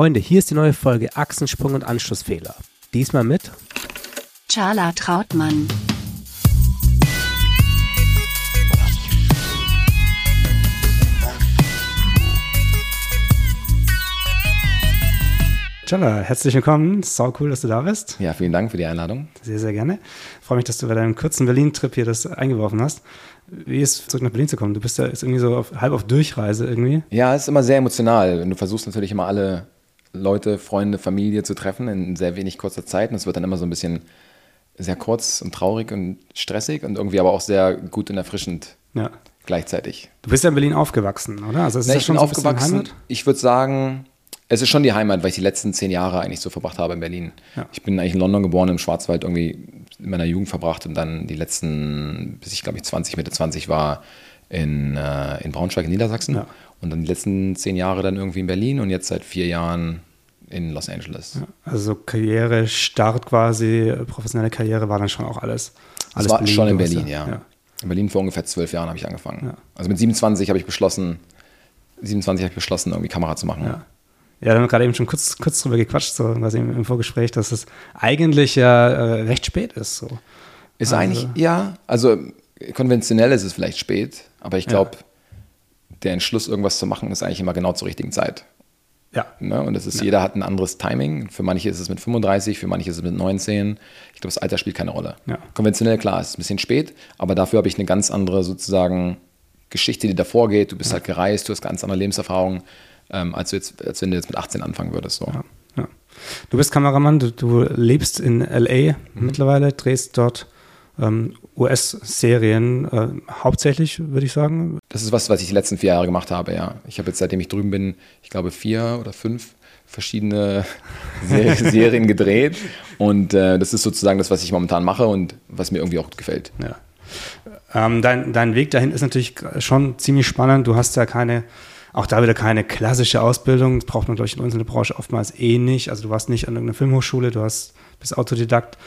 Freunde, hier ist die neue Folge Achsensprung und Anschlussfehler. Diesmal mit Charla Trautmann. Chala, herzlich willkommen. Sau cool, dass du da bist. Ja, vielen Dank für die Einladung. Sehr, sehr gerne. Ich freue mich, dass du bei deinem kurzen Berlin-Trip hier das eingeworfen hast. Wie ist es, zurück nach Berlin zu kommen? Du bist ja jetzt irgendwie so auf, halb auf Durchreise irgendwie. Ja, es ist immer sehr emotional. Du versuchst natürlich immer alle Leute, Freunde, Familie zu treffen in sehr wenig kurzer Zeit. Und es wird dann immer so ein bisschen sehr kurz und traurig und stressig und irgendwie aber auch sehr gut und erfrischend ja. gleichzeitig. Du bist ja in Berlin aufgewachsen, oder? Also ist Na, ich bin so aufgewachsen. Ich würde sagen, es ist schon die Heimat, weil ich die letzten zehn Jahre eigentlich so verbracht habe in Berlin. Ja. Ich bin eigentlich in London geboren, im Schwarzwald irgendwie in meiner Jugend verbracht und dann die letzten, bis ich glaube ich 20, Mitte 20 war, in, äh, in Braunschweig in Niedersachsen. Ja. Und dann die letzten zehn Jahre dann irgendwie in Berlin und jetzt seit vier Jahren in Los Angeles. Ja, also Karriere, Start quasi, professionelle Karriere war dann schon auch alles. alles das war Berlin, schon in Berlin, ja. ja. In Berlin vor ungefähr zwölf Jahren habe ich angefangen. Ja. Also mit 27 habe ich beschlossen, 27 habe ich beschlossen, irgendwie Kamera zu machen. Ja. Ja, wir haben gerade eben schon kurz, kurz drüber gequatscht, so quasi im, im Vorgespräch, dass es eigentlich ja äh, recht spät ist. So. Ist also. eigentlich, ja, also konventionell ist es vielleicht spät, aber ich glaube, ja. Der Entschluss, irgendwas zu machen, ist eigentlich immer genau zur richtigen Zeit. Ja. Ne? Und das ist, ja. jeder hat ein anderes Timing. Für manche ist es mit 35, für manche ist es mit 19. Ich glaube, das Alter spielt keine Rolle. Ja. Konventionell, klar, ist ein bisschen spät, aber dafür habe ich eine ganz andere sozusagen Geschichte, die davor geht. Du bist ja. halt gereist, du hast ganz andere Lebenserfahrungen, ähm, als, jetzt, als wenn du jetzt mit 18 anfangen würdest. So. Ja. Du bist Kameramann, du, du lebst in LA mhm. mittlerweile, drehst dort ähm, US-Serien äh, hauptsächlich, würde ich sagen. Das ist was, was ich die letzten vier Jahre gemacht habe, ja. Ich habe jetzt, seitdem ich drüben bin, ich glaube, vier oder fünf verschiedene Serien gedreht. Und äh, das ist sozusagen das, was ich momentan mache und was mir irgendwie auch gefällt. Ja. Ähm, dein, dein Weg dahin ist natürlich schon ziemlich spannend. Du hast ja keine, auch da wieder keine klassische Ausbildung. Das braucht man, glaube ich, in unserer Branche oftmals eh nicht. Also du warst nicht an irgendeiner Filmhochschule, du hast, bist Autodidakt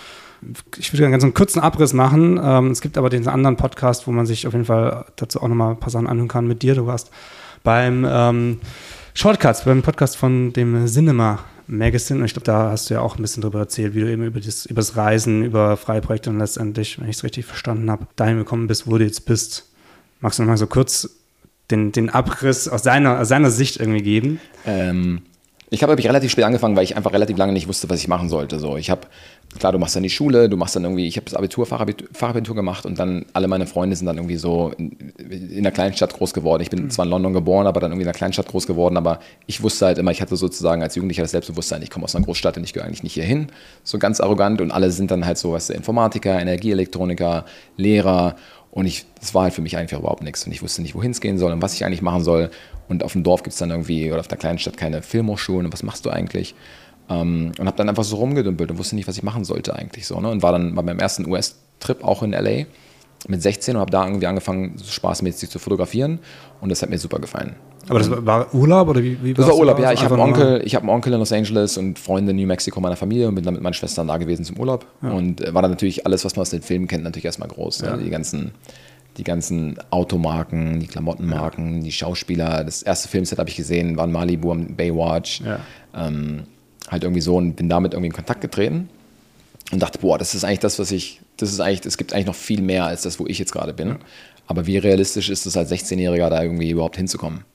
ich würde gerne ganz einen kurzen Abriss machen. Ähm, es gibt aber den anderen Podcast, wo man sich auf jeden Fall dazu auch nochmal ein paar Sachen anhören kann mit dir. Du warst beim ähm, Shortcuts, beim Podcast von dem Cinema Magazine. Und ich glaube, da hast du ja auch ein bisschen drüber erzählt, wie du eben über das, über das Reisen, über freie Projekte und letztendlich, wenn ich es richtig verstanden habe, dahin gekommen bist, wo du jetzt bist. Magst du nochmal so kurz den, den Abriss aus seiner, aus seiner Sicht irgendwie geben? Ähm, ich habe nämlich relativ spät angefangen, weil ich einfach relativ lange nicht wusste, was ich machen sollte. So, ich habe, klar, du machst dann die Schule, du machst dann irgendwie, ich habe das Abitur, Fachabitur, Fachabitur gemacht und dann alle meine Freunde sind dann irgendwie so in, in der Kleinstadt groß geworden. Ich bin mhm. zwar in London geboren, aber dann irgendwie in der Kleinstadt groß geworden, aber ich wusste halt immer, ich hatte sozusagen als Jugendlicher das Selbstbewusstsein, ich komme aus einer Großstadt und ich gehöre eigentlich nicht hier hin. So ganz arrogant und alle sind dann halt so, was Informatiker, Energieelektroniker, Lehrer und ich, das war halt für mich einfach überhaupt nichts. Und ich wusste nicht, wohin es gehen soll und was ich eigentlich machen soll. Und auf dem Dorf gibt es dann irgendwie, oder auf der kleinen Stadt keine Filmhochschulen. Und was machst du eigentlich? Ähm, und habe dann einfach so rumgedümpelt und wusste nicht, was ich machen sollte eigentlich so. Ne? Und war dann bei meinem ersten US-Trip auch in L.A. mit 16 und habe da irgendwie angefangen, so spaßmäßig zu fotografieren. Und das hat mir super gefallen. Aber das war Urlaub oder wie, wie Das war Urlaub, ja. Ich habe einen Onkel, ich habe einen Onkel in Los Angeles und Freunde in New Mexico meiner Familie und bin dann mit meinen Schwestern da gewesen zum Urlaub. Ja. Und äh, war dann natürlich alles, was man aus den Filmen kennt, natürlich erstmal groß. Ja. Ne? Die ganzen die ganzen Automarken, die Klamottenmarken, ja. die Schauspieler. Das erste Filmset habe ich gesehen, war in Malibu am Baywatch. Ja. Ähm, halt irgendwie so und bin damit irgendwie in Kontakt getreten und dachte, boah, das ist eigentlich das, was ich, das ist eigentlich, es gibt eigentlich noch viel mehr als das, wo ich jetzt gerade bin. Ja. Aber wie realistisch ist es als 16-Jähriger da irgendwie überhaupt hinzukommen?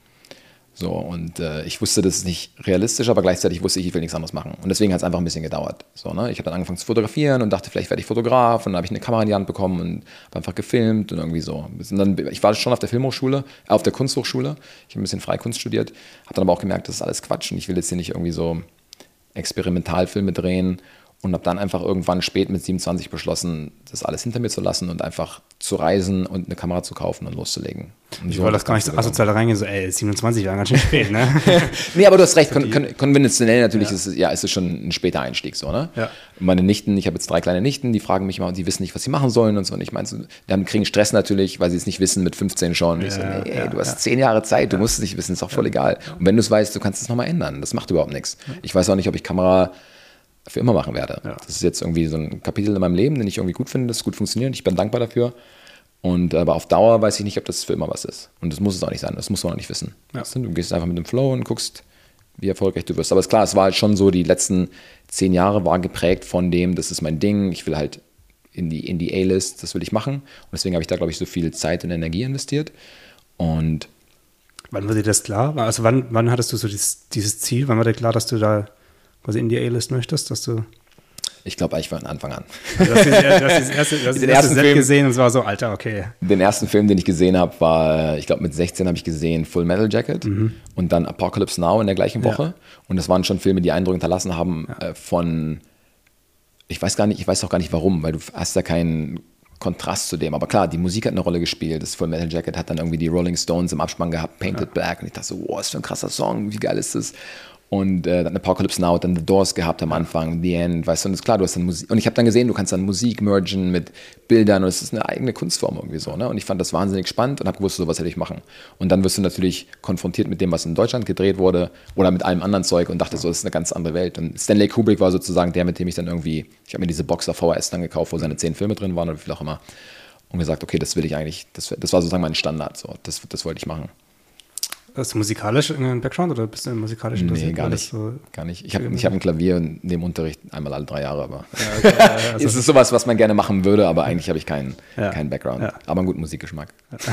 So, und äh, ich wusste, das ist nicht realistisch, aber gleichzeitig wusste ich, ich will nichts anderes machen. Und deswegen hat es einfach ein bisschen gedauert. So, ne? Ich habe dann angefangen zu fotografieren und dachte, vielleicht werde ich Fotograf. Und dann habe ich eine Kamera in die Hand bekommen und habe einfach gefilmt und irgendwie so. Und dann, ich war schon auf der Filmhochschule, äh, auf der Kunsthochschule. Ich habe ein bisschen Freikunst studiert, habe dann aber auch gemerkt, das ist alles Quatsch und ich will jetzt hier nicht irgendwie so Experimentalfilme drehen und habe dann einfach irgendwann spät mit 27 beschlossen, das alles hinter mir zu lassen und einfach zu reisen und eine Kamera zu kaufen und loszulegen. Und ich so wollte das gar nicht so asozial reingehen, so ey, 27 war ganz schön spät, ne? nee, aber du hast recht, kon kon konventionell natürlich ja. ist es, ja, ist es schon ein später Einstieg so, ne? Ja. Meine Nichten, ich habe jetzt drei kleine Nichten, die fragen mich immer und die wissen nicht, was sie machen sollen und so. Und ich meine, die haben, kriegen Stress natürlich, weil sie es nicht wissen mit 15 schon. Ja, ich so, nee, ey, du hast zehn Jahre Zeit, du musst es nicht wissen, ist auch voll egal. Und wenn du es weißt, du kannst es nochmal ändern. Das macht überhaupt nichts. Ich weiß auch nicht, ob ich Kamera für immer machen werde. Ja. Das ist jetzt irgendwie so ein Kapitel in meinem Leben, den ich irgendwie gut finde, das gut funktioniert. Ich bin dankbar dafür. Und aber auf Dauer weiß ich nicht, ob das für immer was ist. Und das muss es auch nicht sein. Das muss man auch nicht wissen. Ja. Du gehst einfach mit dem Flow und guckst, wie erfolgreich du wirst. Aber ist klar, es war halt schon so, die letzten zehn Jahre waren geprägt von dem, das ist mein Ding, ich will halt in die, in die A-List, das will ich machen. Und deswegen habe ich da, glaube ich, so viel Zeit und Energie investiert. Und Wann war dir das klar? Also wann, wann hattest du so dieses, dieses Ziel? Wann war dir klar, dass du da quasi in die A-List möchtest, dass du ich glaube eigentlich von Anfang an. Also du hast, das den ersten Set Film, gesehen und es war so, Alter, okay. Den ersten Film, den ich gesehen habe, war, ich glaube mit 16 habe ich gesehen Full Metal Jacket mhm. und dann Apocalypse Now in der gleichen Woche. Ja. Und das waren schon Filme, die Eindruck hinterlassen haben ja. äh, von, ich weiß gar nicht, ich weiß auch gar nicht warum, weil du hast ja keinen Kontrast zu dem. Aber klar, die Musik hat eine Rolle gespielt. Das Full Metal Jacket hat dann irgendwie die Rolling Stones im Abspann gehabt, Painted ja. Black. Und ich dachte so, wow, was für ein krasser Song, wie geil ist das? Und äh, dann Apocalypse Now, dann The Doors gehabt am Anfang, The End, weißt du, und ist klar, du hast dann Musik, und ich habe dann gesehen, du kannst dann Musik mergen mit Bildern und es ist eine eigene Kunstform irgendwie so, ne? Und ich fand das wahnsinnig spannend und habe gewusst, so was hätte ich machen. Und dann wirst du natürlich konfrontiert mit dem, was in Deutschland gedreht wurde oder mit allem anderen Zeug und dachte so, das ist eine ganz andere Welt. Und Stanley Kubrick war sozusagen der, mit dem ich dann irgendwie, ich habe mir diese Boxer VHS dann gekauft, wo seine zehn Filme drin waren oder wie viel auch immer. Und gesagt, okay, das will ich eigentlich, das, das war sozusagen mein Standard, so, das, das wollte ich machen. Hast du musikalisch einen Background oder bist du musikalisch interessiert? Nee, gar nicht. So gar nicht. Ich habe hab ein Klavier und nehme Unterricht einmal alle drei Jahre, aber ja, okay, also es ist sowas, was man gerne machen würde, aber eigentlich habe ich keinen, ja. keinen Background. Ja. Aber einen guten Musikgeschmack. Hast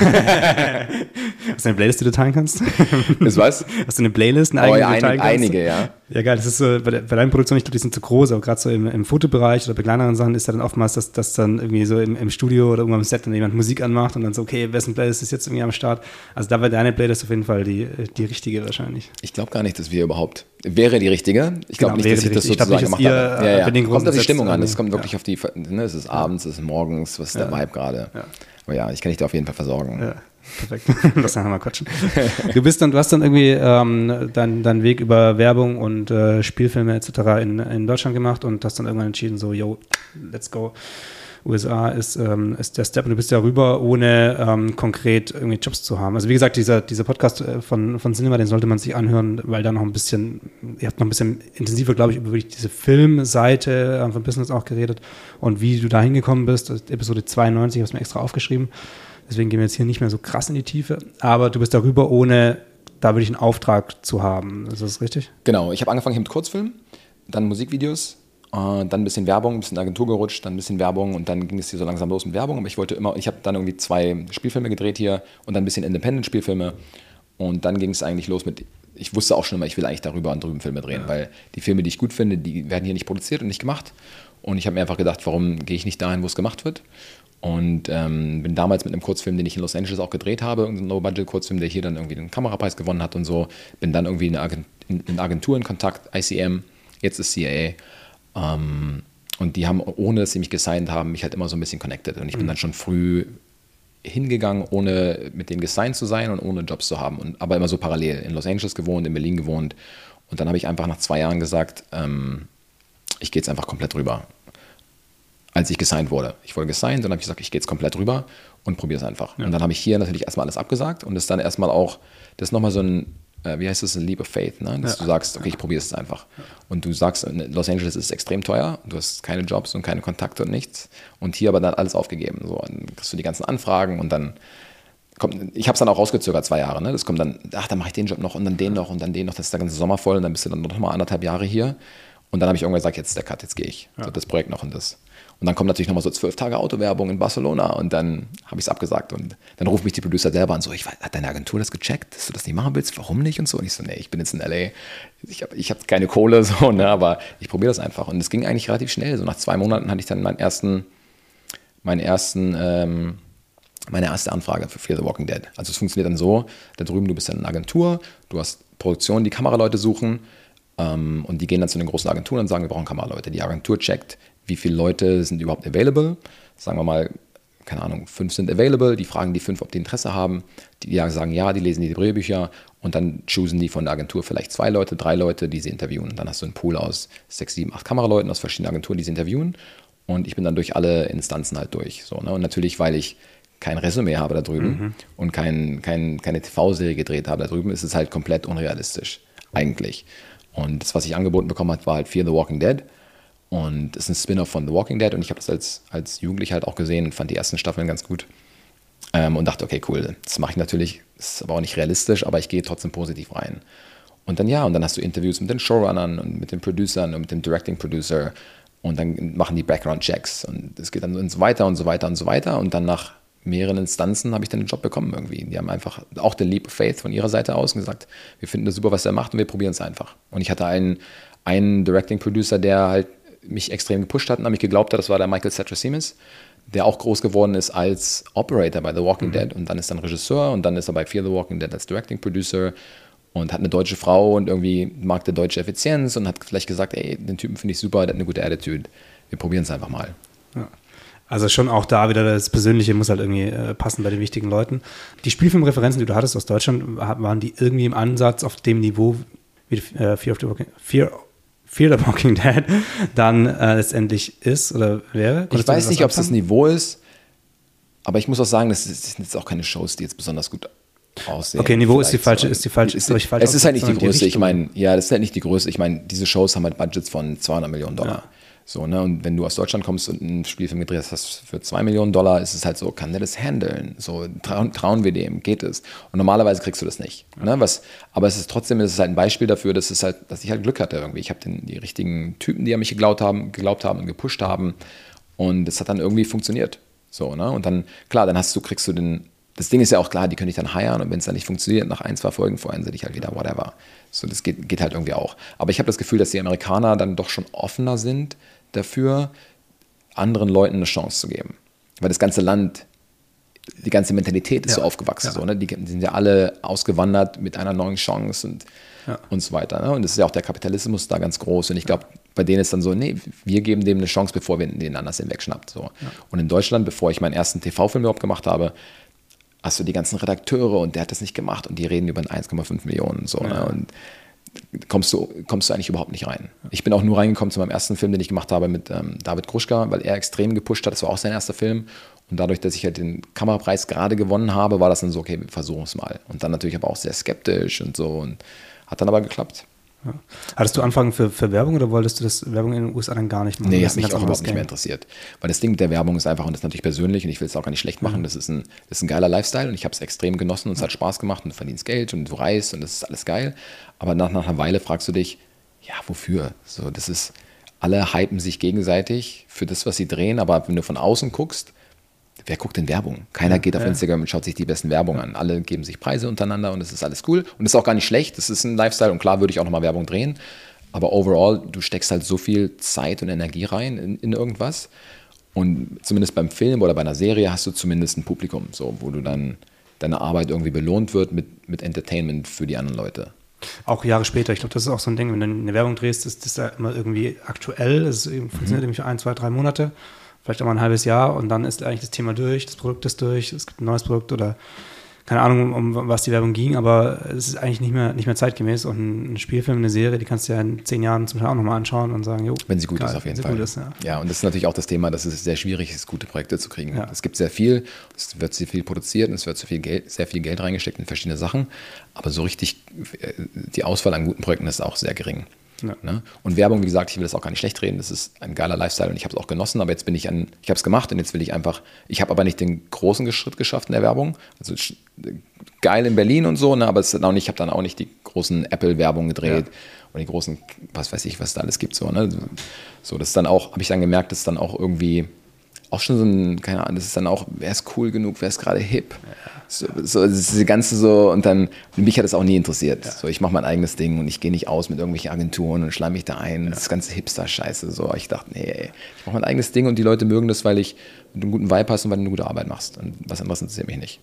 du eine Playlist, die du teilen kannst? Ist was? Hast du eine Playlist, eine oh, ja, ein, einige, ja. Ja, geil. Das ist so, bei, bei deinen Produktionen, ich glaube, die sind zu groß, aber gerade so im, im Fotobereich oder bei kleineren Sachen ist ja dann oftmals, dass, dass dann irgendwie so im, im Studio oder irgendwann im Set dann jemand Musik anmacht und dann so, okay, wessen Playlist ist jetzt irgendwie am Start? Also da wäre deine Playlist auf jeden Fall die, die richtige wahrscheinlich. Ich glaube gar nicht, dass wir überhaupt, wäre die richtige. Ich glaube genau, nicht, dass ich das sozusagen ich glaub, gemacht habe. Ja, ja. Kommt auf die Stimmung an. Es kommt wirklich ja. auf die, ne, es ist abends, es ist morgens, was ist der Vibe gerade. Aber ja, ich kann dich da auf jeden Fall versorgen. Ja. Perfekt. Lass dann mal quatschen. Du bist dann, du hast dann irgendwie ähm, deinen dein Weg über Werbung und äh, Spielfilme etc. In, in Deutschland gemacht und hast dann irgendwann entschieden, so, yo, let's go. USA ist, ähm, ist der Step und du bist ja rüber, ohne ähm, konkret irgendwie Jobs zu haben. Also wie gesagt, dieser, dieser Podcast äh, von, von Cinema, den sollte man sich anhören, weil da noch ein bisschen, ihr habt noch ein bisschen intensiver, glaube ich, über wirklich diese Filmseite äh, von Business auch geredet und wie du da hingekommen bist. Episode 92, ich habe es mir extra aufgeschrieben. Deswegen gehen wir jetzt hier nicht mehr so krass in die Tiefe. Aber du bist darüber, ohne da wirklich einen Auftrag zu haben. Ist das richtig? Genau. Ich habe angefangen mit Kurzfilmen, dann Musikvideos, dann ein bisschen Werbung, ein bisschen Agentur gerutscht, dann ein bisschen Werbung und dann ging es hier so langsam los mit Werbung. Aber ich wollte immer, ich habe dann irgendwie zwei Spielfilme gedreht hier und dann ein bisschen Independent-Spielfilme. Und dann ging es eigentlich los mit, ich wusste auch schon immer, ich will eigentlich darüber und drüben Filme drehen, ja. weil die Filme, die ich gut finde, die werden hier nicht produziert und nicht gemacht. Und ich habe mir einfach gedacht, warum gehe ich nicht dahin, wo es gemacht wird? Und ähm, bin damals mit einem Kurzfilm, den ich in Los Angeles auch gedreht habe, ein No-Budget-Kurzfilm, der hier dann irgendwie den Kamerapreis gewonnen hat und so. Bin dann irgendwie in, in Agentur in Kontakt, ICM, jetzt ist CIA. Ähm, und die haben, ohne dass sie mich gesigned haben, mich halt immer so ein bisschen connected. Und ich bin mhm. dann schon früh hingegangen, ohne mit denen gesigned zu sein und ohne Jobs zu haben. Und, aber immer so parallel. In Los Angeles gewohnt, in Berlin gewohnt. Und dann habe ich einfach nach zwei Jahren gesagt, ähm, ich gehe jetzt einfach komplett rüber als ich gesigned wurde. Ich wurde gesigned, dann habe ich gesagt, ich gehe jetzt komplett rüber und probiere es einfach. Ja. Und dann habe ich hier natürlich erstmal alles abgesagt und das dann erstmal auch, das ist nochmal so ein, äh, wie heißt das, ein Leap of Faith, ne? dass ja. du sagst, okay, ich probiere es einfach. Und du sagst, Los Angeles ist extrem teuer, du hast keine Jobs und keine Kontakte und nichts und hier aber dann alles aufgegeben. So, dann kriegst du die ganzen Anfragen und dann kommt, ich habe es dann auch rausgezögert, zwei Jahre. Ne? Das kommt dann, ach, dann mache ich den Job noch und dann den noch und dann den noch, das ist der ganze Sommer voll und dann bist du dann noch mal anderthalb Jahre hier. Und dann habe ich irgendwann gesagt, jetzt ist der Cut, jetzt gehe ich. Ja. So, das Projekt noch und das. Und dann kommt natürlich nochmal so zwölf Tage Autowerbung in Barcelona und dann habe ich es abgesagt. Und dann ruft mich die Producer selber an, so, ich hat deine Agentur das gecheckt, dass du das nicht machen willst? Warum nicht? Und so. Und ich so, nee, ich bin jetzt in L.A., ich habe ich hab keine Kohle, so, ne, aber ich probiere das einfach. Und es ging eigentlich relativ schnell. So nach zwei Monaten hatte ich dann meinen ersten, meinen ersten, ähm, meine erste Anfrage für Fear the Walking Dead. Also es funktioniert dann so, da drüben, du bist dann in einer Agentur, du hast Produktion, die Kameraleute suchen ähm, und die gehen dann zu den großen Agenturen und sagen, wir brauchen Kameraleute. Die Agentur checkt, wie viele Leute sind überhaupt available. Sagen wir mal, keine Ahnung, fünf sind available, die fragen die fünf, ob die Interesse haben. Die sagen ja, die lesen die Drehbücher und dann choosen die von der Agentur vielleicht zwei Leute, drei Leute, die sie interviewen. Dann hast du einen Pool aus sechs, sieben, acht Kameraleuten aus verschiedenen Agenturen, die sie interviewen. Und ich bin dann durch alle Instanzen halt durch. So, ne? Und natürlich, weil ich kein Resümee habe da drüben mhm. und kein, kein, keine TV-Serie gedreht habe da drüben, ist es halt komplett unrealistisch, eigentlich. Und das, was ich angeboten bekommen habe, war halt Fear the Walking Dead. Und es ist ein Spin-off von The Walking Dead und ich habe das als, als Jugendlicher halt auch gesehen und fand die ersten Staffeln ganz gut. Ähm, und dachte, okay, cool, das mache ich natürlich, ist aber auch nicht realistisch, aber ich gehe trotzdem positiv rein. Und dann ja, und dann hast du Interviews mit den Showrunnern und mit den Producern und mit dem Directing Producer und dann machen die Background-Checks und es geht dann so weiter und so weiter und so weiter und dann nach mehreren Instanzen habe ich dann den Job bekommen irgendwie. Die haben einfach auch den Leap of Faith von ihrer Seite aus gesagt, wir finden das super, was er macht und wir probieren es einfach. Und ich hatte einen, einen Directing-Producer, der halt mich extrem gepusht hat und an mich geglaubt hat, das war der Michael Satrasimis, der auch groß geworden ist als Operator bei The Walking mhm. Dead und dann ist dann Regisseur und dann ist er bei Fear the Walking Dead als Directing-Producer und hat eine deutsche Frau und irgendwie mag der deutsche Effizienz und hat vielleicht gesagt, ey, den Typen finde ich super, der hat eine gute Attitude. Wir probieren es einfach mal. Ja. Also schon auch da wieder das Persönliche muss halt irgendwie äh, passen bei den wichtigen Leuten. Die Spielfilmreferenzen, die du hattest aus Deutschland, waren die irgendwie im Ansatz auf dem Niveau wie äh, Fear, of the Walking, Fear, Fear the Walking Dead dann äh, letztendlich ist oder wäre? Konntest ich weiß nicht, ob es das Niveau ist, aber ich muss auch sagen, das sind jetzt auch keine Shows, die jetzt besonders gut aussehen. Okay, Niveau ist die falsche, ist die falsche, ist, ist, falsch Es ist halt nicht die Größe. Ich meine, ja, das ist halt nicht die Größe. Ich meine, diese Shows haben halt Budgets von 200 Millionen Dollar. Ja. So, ne? Und wenn du aus Deutschland kommst und einen Spielfilm gedreht hast für 2 Millionen Dollar, ist es halt so, kann der das handeln? So, trauen, trauen wir dem, geht es? Und normalerweise kriegst du das nicht. Ne? Was, aber es ist trotzdem, es ist halt ein Beispiel dafür, dass, es halt, dass ich halt Glück hatte irgendwie. Ich habe die richtigen Typen, die an mich geglaubt haben, geglaubt haben und gepusht haben. Und es hat dann irgendwie funktioniert. So, ne? Und dann, klar, dann hast du, kriegst du den, das Ding ist ja auch klar, die können dich dann heiern und wenn es dann nicht funktioniert, nach ein, zwei Folgen vorher sie dich halt wieder, whatever. So, das geht, geht halt irgendwie auch. Aber ich habe das Gefühl, dass die Amerikaner dann doch schon offener sind dafür, anderen Leuten eine Chance zu geben. Weil das ganze Land, die ganze Mentalität ist ja. so aufgewachsen. Ja. So, ne? Die, die, sind ja alle ausgewandert mit einer neuen Chance und, ja. und so weiter. Ne? Und das ist ja auch der Kapitalismus da ganz groß. Und ich glaube, bei denen ist dann so, nee, wir geben dem eine Chance, bevor wir den anders hinwegschnappt. So. Und in Deutschland, bevor ich meinen ersten TV-Film überhaupt gemacht habe, hast du die ganzen Redakteure und der hat das nicht gemacht und die reden über 1,5 Millionen. So, ne? Und kommst du, kommst du eigentlich überhaupt nicht rein. Ich bin auch nur reingekommen zu meinem ersten Film, den ich gemacht habe mit ähm, David Gruschka, weil er extrem gepusht hat. Das war auch sein erster Film. Und dadurch, dass ich halt den Kamerapreis gerade gewonnen habe, war das dann so, okay, wir versuchen es mal. Und dann natürlich aber auch sehr skeptisch und so. Und hat dann aber geklappt. Ja. Hattest du Anfragen für, für Werbung oder wolltest du das Werbung in den USA dann gar nicht machen? Nee, hat mich auch überhaupt nicht mehr interessiert. Weil das Ding mit der Werbung ist einfach, und das ist natürlich persönlich und ich will es auch gar nicht schlecht machen, mhm. das, ist ein, das ist ein geiler Lifestyle und ich habe es extrem genossen und es hat Spaß gemacht und du verdienst Geld und du reist und das ist alles geil. Aber nach, nach einer Weile fragst du dich, ja, wofür? So, das ist, alle hypen sich gegenseitig für das, was sie drehen, aber wenn du von außen guckst, wer guckt denn Werbung? Keiner geht auf ja. Instagram und schaut sich die besten Werbung an. Alle geben sich Preise untereinander und es ist alles cool. Und es ist auch gar nicht schlecht. Das ist ein Lifestyle und klar würde ich auch nochmal Werbung drehen. Aber overall, du steckst halt so viel Zeit und Energie rein in, in irgendwas. Und zumindest beim Film oder bei einer Serie hast du zumindest ein Publikum, so, wo du dann deine Arbeit irgendwie belohnt wird mit, mit Entertainment für die anderen Leute. Auch Jahre später, ich glaube, das ist auch so ein Ding, wenn du eine Werbung drehst, ist das ja immer irgendwie aktuell. Es funktioniert mhm. irgendwie für ein, zwei, drei Monate vielleicht auch mal ein halbes Jahr und dann ist eigentlich das Thema durch, das Produkt ist durch, es gibt ein neues Produkt oder keine Ahnung, um, um was die Werbung ging, aber es ist eigentlich nicht mehr, nicht mehr zeitgemäß und ein Spielfilm, eine Serie, die kannst du ja in zehn Jahren zum Beispiel auch nochmal anschauen und sagen, jo. Wenn sie gut geil, ist, auf jeden Fall. Ist, ja. ja. und das ist natürlich auch das Thema, dass es sehr schwierig ist, gute Projekte zu kriegen. Ja. Es gibt sehr viel, es wird sehr viel produziert und es wird sehr viel Geld, sehr viel Geld reingesteckt in verschiedene Sachen, aber so richtig äh, die Auswahl an guten Projekten ist auch sehr gering. Ja. Ne? Und Werbung, wie gesagt, ich will das auch gar nicht schlecht reden. Das ist ein geiler Lifestyle und ich habe es auch genossen. Aber jetzt bin ich an, ich habe es gemacht und jetzt will ich einfach, ich habe aber nicht den großen Schritt geschafft in der Werbung. Also geil in Berlin und so, ne? aber es ist auch nicht, ich habe dann auch nicht die großen Apple-Werbungen gedreht ja. und die großen, was weiß ich, was da alles gibt. So, ne? so das ist dann auch, habe ich dann gemerkt, das ist dann auch irgendwie auch schon so ein, keine Ahnung, das ist dann auch, wer ist cool genug, wer ist gerade hip. Ja. So, so diese ganze so, und dann, mich hat das auch nie interessiert. Ja. So, ich mache mein eigenes Ding und ich gehe nicht aus mit irgendwelchen Agenturen und schleim mich da ein. Ja. Das ganze Hipster-Scheiße. So, ich dachte, nee, ey, ich mache mein eigenes Ding und die Leute mögen das, weil ich mit einem guten Vibe hast und weil du eine gute Arbeit machst. Und was anderes interessiert mich nicht.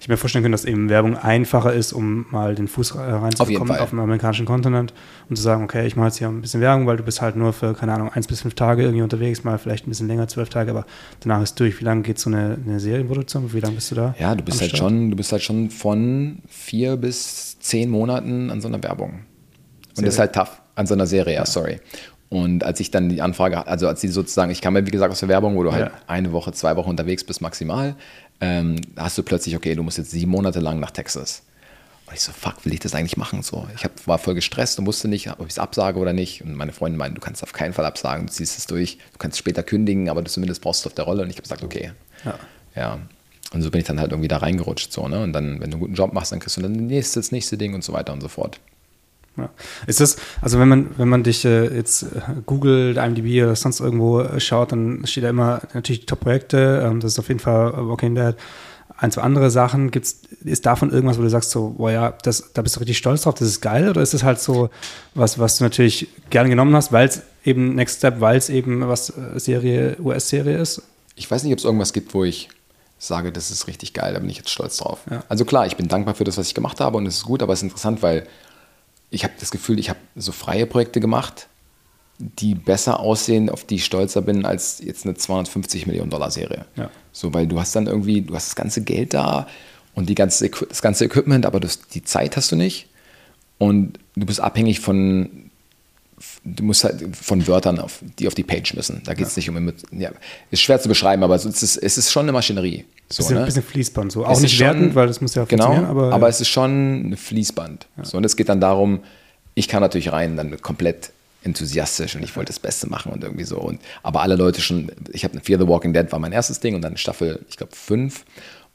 Ich mir vorstellen können, dass eben Werbung einfacher ist, um mal den Fuß reinzubekommen auf, auf dem amerikanischen Kontinent und zu sagen, okay, ich mache jetzt hier ein bisschen Werbung, weil du bist halt nur für, keine Ahnung, eins bis fünf Tage irgendwie unterwegs, mal vielleicht ein bisschen länger, zwölf Tage, aber danach ist durch. Wie lange geht so eine, eine Serienproduktion? Wie lange bist du da? Ja, du bist halt Start? schon, du bist halt schon von vier bis zehn Monaten an so einer Werbung. Und Serie? das ist halt tough. An so einer Serie, ja, sorry. Und als ich dann die Anfrage, also als sie sozusagen, ich kam ja wie gesagt aus der Werbung, wo du halt ja. eine Woche, zwei Wochen unterwegs bist maximal, ähm, hast du plötzlich, okay, du musst jetzt sieben Monate lang nach Texas. Und ich so, fuck, will ich das eigentlich machen? So, ich hab, war voll gestresst und wusste nicht, ob ich es absage oder nicht. Und meine Freundin meinte, du kannst auf keinen Fall absagen, du ziehst es durch, du kannst später kündigen, aber du zumindest brauchst du auf der Rolle. Und ich habe gesagt, okay. Ja. ja. Und so bin ich dann halt irgendwie da reingerutscht. So, ne? Und dann, wenn du einen guten Job machst, dann kriegst du dann das nächste, das nächste Ding und so weiter und so fort. Ja. Ist das, also wenn man, wenn man dich äh, jetzt äh, googelt, IMDb oder sonst irgendwo äh, schaut, dann steht da immer natürlich Top-Projekte, ähm, das ist auf jeden Fall Walking Dead. Ein, zwei andere Sachen, gibt's, ist davon irgendwas, wo du sagst, so, boah ja, das, da bist du richtig stolz drauf, das ist geil, oder ist das halt so was, was du natürlich gerne genommen hast, weil es eben Next Step, weil es eben was Serie, US-Serie ist? Ich weiß nicht, ob es irgendwas gibt, wo ich sage, das ist richtig geil, da bin ich jetzt stolz drauf. Ja. Also klar, ich bin dankbar für das, was ich gemacht habe und es ist gut, aber es ist interessant, weil ich habe das Gefühl, ich habe so freie Projekte gemacht, die besser aussehen, auf die ich stolzer bin, als jetzt eine 250 Millionen Dollar Serie. Ja. So, weil du hast dann irgendwie, du hast das ganze Geld da und die ganze, das ganze Equipment, aber das, die Zeit hast du nicht. Und du bist abhängig von, du musst halt von Wörtern, auf, die auf die Page müssen. Da geht es ja. nicht um, ja, ist schwer zu beschreiben, aber es ist, es ist schon eine Maschinerie. So, bisschen, ne? bisschen Fließband, so. Auch es nicht schon, wertend, weil das muss ja genau, funktionieren. Aber, aber es ist schon ein Fließband. Ja. So, und es geht dann darum, ich kann natürlich rein, dann komplett enthusiastisch und ich wollte das Beste machen und irgendwie so. Und, aber alle Leute schon, ich habe Fear the Walking Dead war mein erstes Ding und dann Staffel, ich glaube, fünf.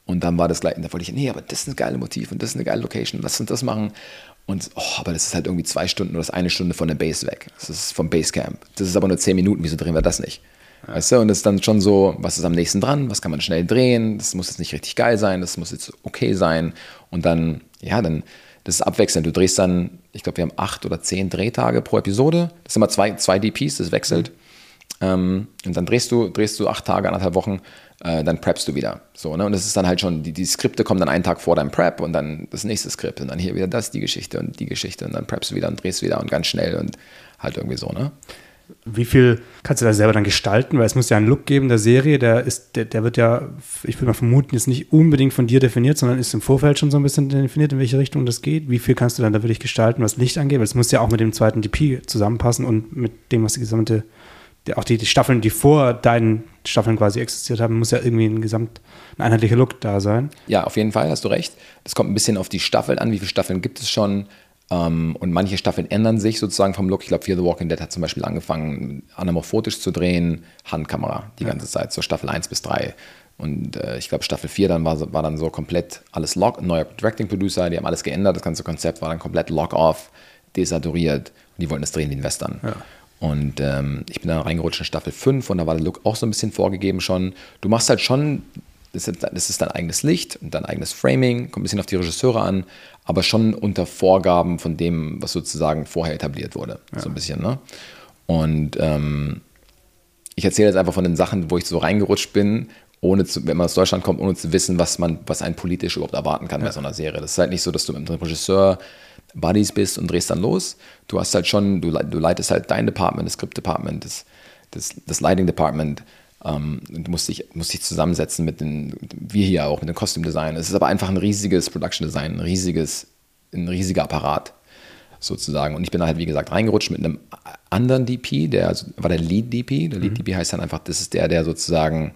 Und dann war das gleich, und da wollte ich, nee, aber das ist ein geiles Motiv und das ist eine geile Location, lass uns das machen. Und, oh, aber das ist halt irgendwie zwei Stunden oder das eine Stunde von der Base weg. Das ist vom Basecamp. Das ist aber nur zehn Minuten, wieso drehen wir das nicht? Weißt du? Und das ist dann schon so, was ist am nächsten dran, was kann man schnell drehen, das muss jetzt nicht richtig geil sein, das muss jetzt okay sein. Und dann, ja, dann, das ist abwechselnd. Du drehst dann, ich glaube, wir haben acht oder zehn Drehtage pro Episode. Das sind immer zwei, zwei DPs, das wechselt. Mhm. Ähm, und dann drehst du, drehst du acht Tage, anderthalb Wochen, äh, dann preppst du wieder. So, ne? Und das ist dann halt schon, die, die Skripte kommen dann einen Tag vor deinem Prep und dann das nächste Skript und dann hier wieder das, die Geschichte und die Geschichte und dann preppst du wieder und drehst wieder und ganz schnell und halt irgendwie so, ne? Wie viel kannst du da selber dann gestalten? Weil es muss ja einen Look geben der Serie, der ist, der, der wird ja, ich würde mal vermuten, jetzt nicht unbedingt von dir definiert, sondern ist im Vorfeld schon so ein bisschen definiert, in welche Richtung das geht. Wie viel kannst du dann da wirklich gestalten, was Licht angeht? Weil es muss ja auch mit dem zweiten DP zusammenpassen und mit dem, was die gesamte, auch die, die Staffeln, die vor deinen Staffeln quasi existiert haben, muss ja irgendwie ein gesamt, ein einheitlicher Look da sein. Ja, auf jeden Fall, hast du recht. Das kommt ein bisschen auf die Staffeln an. Wie viele Staffeln gibt es schon? Ähm, und manche Staffeln ändern sich sozusagen vom Look. Ich glaube, Fear the Walking Dead hat zum Beispiel angefangen, anamorphotisch zu drehen, Handkamera die ja. ganze Zeit, so Staffel 1 bis 3. Und äh, ich glaube, Staffel 4 dann war, war dann so komplett alles Lock, neuer Directing Producer, die haben alles geändert, das ganze Konzept war dann komplett Lock-off, desaturiert und die wollten das drehen wie ein Western. Ja. Und ähm, ich bin dann reingerutscht in Staffel 5 und da war der Look auch so ein bisschen vorgegeben schon. Du machst halt schon das ist, das ist dein eigenes Licht und dein eigenes Framing, kommt ein bisschen auf die Regisseure an, aber schon unter Vorgaben von dem, was sozusagen vorher etabliert wurde. Ja. So ein bisschen, ne? Und ähm, ich erzähle jetzt einfach von den Sachen, wo ich so reingerutscht bin, ohne zu, wenn man aus Deutschland kommt, ohne zu wissen, was man, was ein politisch überhaupt erwarten kann ja. bei so einer Serie. Das ist halt nicht so, dass du mit dem Regisseur Buddies bist und drehst dann los. Du hast halt schon, du, du leitest halt dein Department, das Script Department, das, das, das Lighting Department ähm, du musst dich, musst dich zusammensetzen mit den, wir hier auch, mit dem Costume Design. Es ist aber einfach ein riesiges Production Design, ein riesiges, ein riesiger Apparat sozusagen. Und ich bin da halt, wie gesagt, reingerutscht mit einem anderen DP, der also, war der Lead DP. Der Lead mhm. DP heißt dann einfach, das ist der, der sozusagen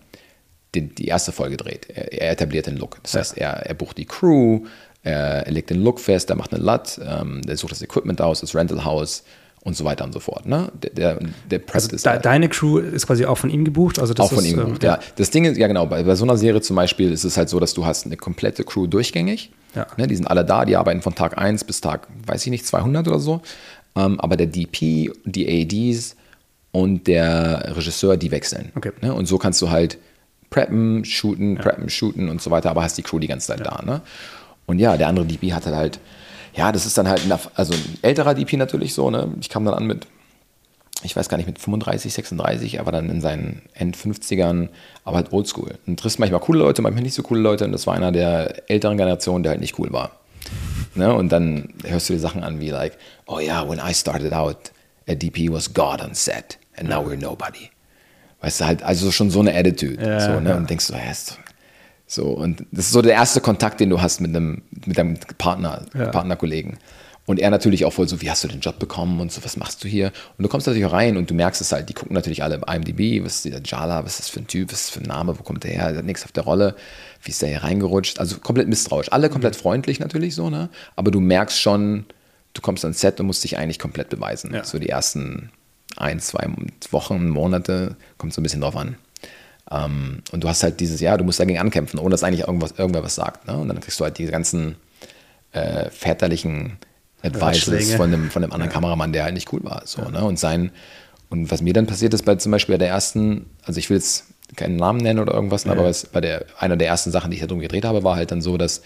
die, die erste Folge dreht. Er, er, etabliert den Look. Das ja. heißt, er, er bucht die Crew, er, er, legt den Look fest, er macht eine LUT, ähm, der sucht das Equipment aus, das Rental House, und so weiter und so fort. Ne? Der, der, der also ist de, deine Crew ist quasi auch von ihm gebucht? Also das auch von ist, ihm ähm, gebucht, ähm, ja. Das Ding ist, ja genau, bei, bei, so einer Serie zum Beispiel ist es halt so, dass du hast eine komplette Crew durchgängig. Ja. Ne? Die sind alle da, die arbeiten von Tag 1 bis Tag, weiß ich nicht, 200 oder so. Ähm, aber der DP, die ADs und der Regisseur, die wechseln. Okay. Ne? Und so kannst du halt preppen, shooten, ja. preppen, shooten und so weiter, aber hast die Crew die ganze Zeit ja. da. Ne? Und ja, der andere DP hat halt ja, das ist dann halt, ein, also ein älterer DP natürlich so, ne? Ich kam dann an mit, ich weiß gar nicht, mit 35, 36, aber dann in seinen End-50ern, aber halt oldschool. Und triffst manchmal coole Leute, manchmal nicht so coole Leute und das war einer der älteren Generationen, der halt nicht cool war. Ne? Und dann hörst du dir Sachen an wie like, oh ja, yeah, when I started out, a DP was God on set and now we're nobody. Weißt du, halt, also schon so eine Attitude. Ja, so, ne? Ja. Und denkst du, ja, ist so, und das ist so der erste Kontakt, den du hast mit einem, mit deinem Partner, ja. Partnerkollegen. Und er natürlich auch voll so, wie hast du den Job bekommen und so, was machst du hier? Und du kommst natürlich auch rein und du merkst es halt, die gucken natürlich alle IMDb, was ist dieser Jala, was ist das für ein Typ, was ist das für ein Name, wo kommt der her, der hat nichts auf der Rolle, wie ist der hier reingerutscht? Also komplett misstrauisch. Alle komplett mhm. freundlich natürlich so, ne? Aber du merkst schon, du kommst ans Set und musst dich eigentlich komplett beweisen. Ja. So die ersten ein, zwei Wochen, Monate, kommt so ein bisschen drauf an. Ähm, und du hast halt dieses Jahr, du musst dagegen ankämpfen, ohne dass eigentlich irgendwas, irgendwer was sagt. Ne? Und dann kriegst du halt diese ganzen äh, väterlichen Advices von dem, von dem anderen Kameramann, der halt nicht cool war. So, ne? Und sein, und was mir dann passiert ist bei zum Beispiel bei der ersten, also ich will jetzt keinen Namen nennen oder irgendwas, aber es, bei der, einer der ersten Sachen, die ich da drum gedreht habe, war halt dann so, dass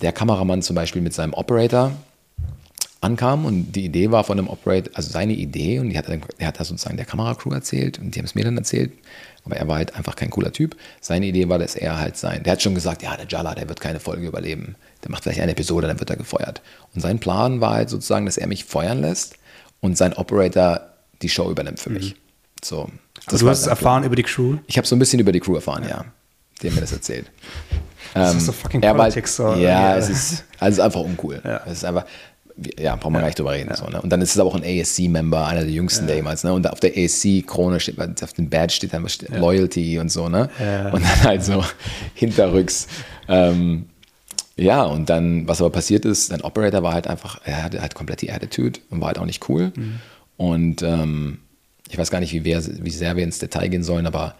der Kameramann zum Beispiel mit seinem Operator ankam und die Idee war von dem Operator, also seine Idee und die hat, er- hat das sozusagen der Kameracrew erzählt und die haben es mir dann erzählt, aber er war halt einfach kein cooler Typ. Seine Idee war, dass er halt sein, der hat schon gesagt, ja, der Jala, der wird keine Folge überleben. Der macht vielleicht eine Episode, dann wird er gefeuert. Und sein Plan war halt sozusagen, dass er mich feuern lässt und sein Operator die Show übernimmt für mich. So. Aber das du hast es Plan. erfahren über die Crew. Ich habe so ein bisschen über die Crew erfahren, ja. Die haben mir das erzählt. Das ist so fucking war- Politics. so. ja, es ist, also es ist einfach uncool. Ja. Es ist einfach, ja, brauchen wir gar nicht drüber reden. So, ne? Und dann ist es aber auch ein ASC-Member, einer der jüngsten jemals. Ne? Und auf der ASC-Krone steht, auf dem Badge steht dann was steht, Loyalty und so. Ne? Ja. Und dann halt so hinterrücks. Ähm, ja, und dann, was aber passiert ist, sein Operator war halt einfach, er hatte halt komplett die Attitude und war halt auch nicht cool. Mhm. Und ähm, ich weiß gar nicht, wie, wer, wie sehr wir ins Detail gehen sollen, aber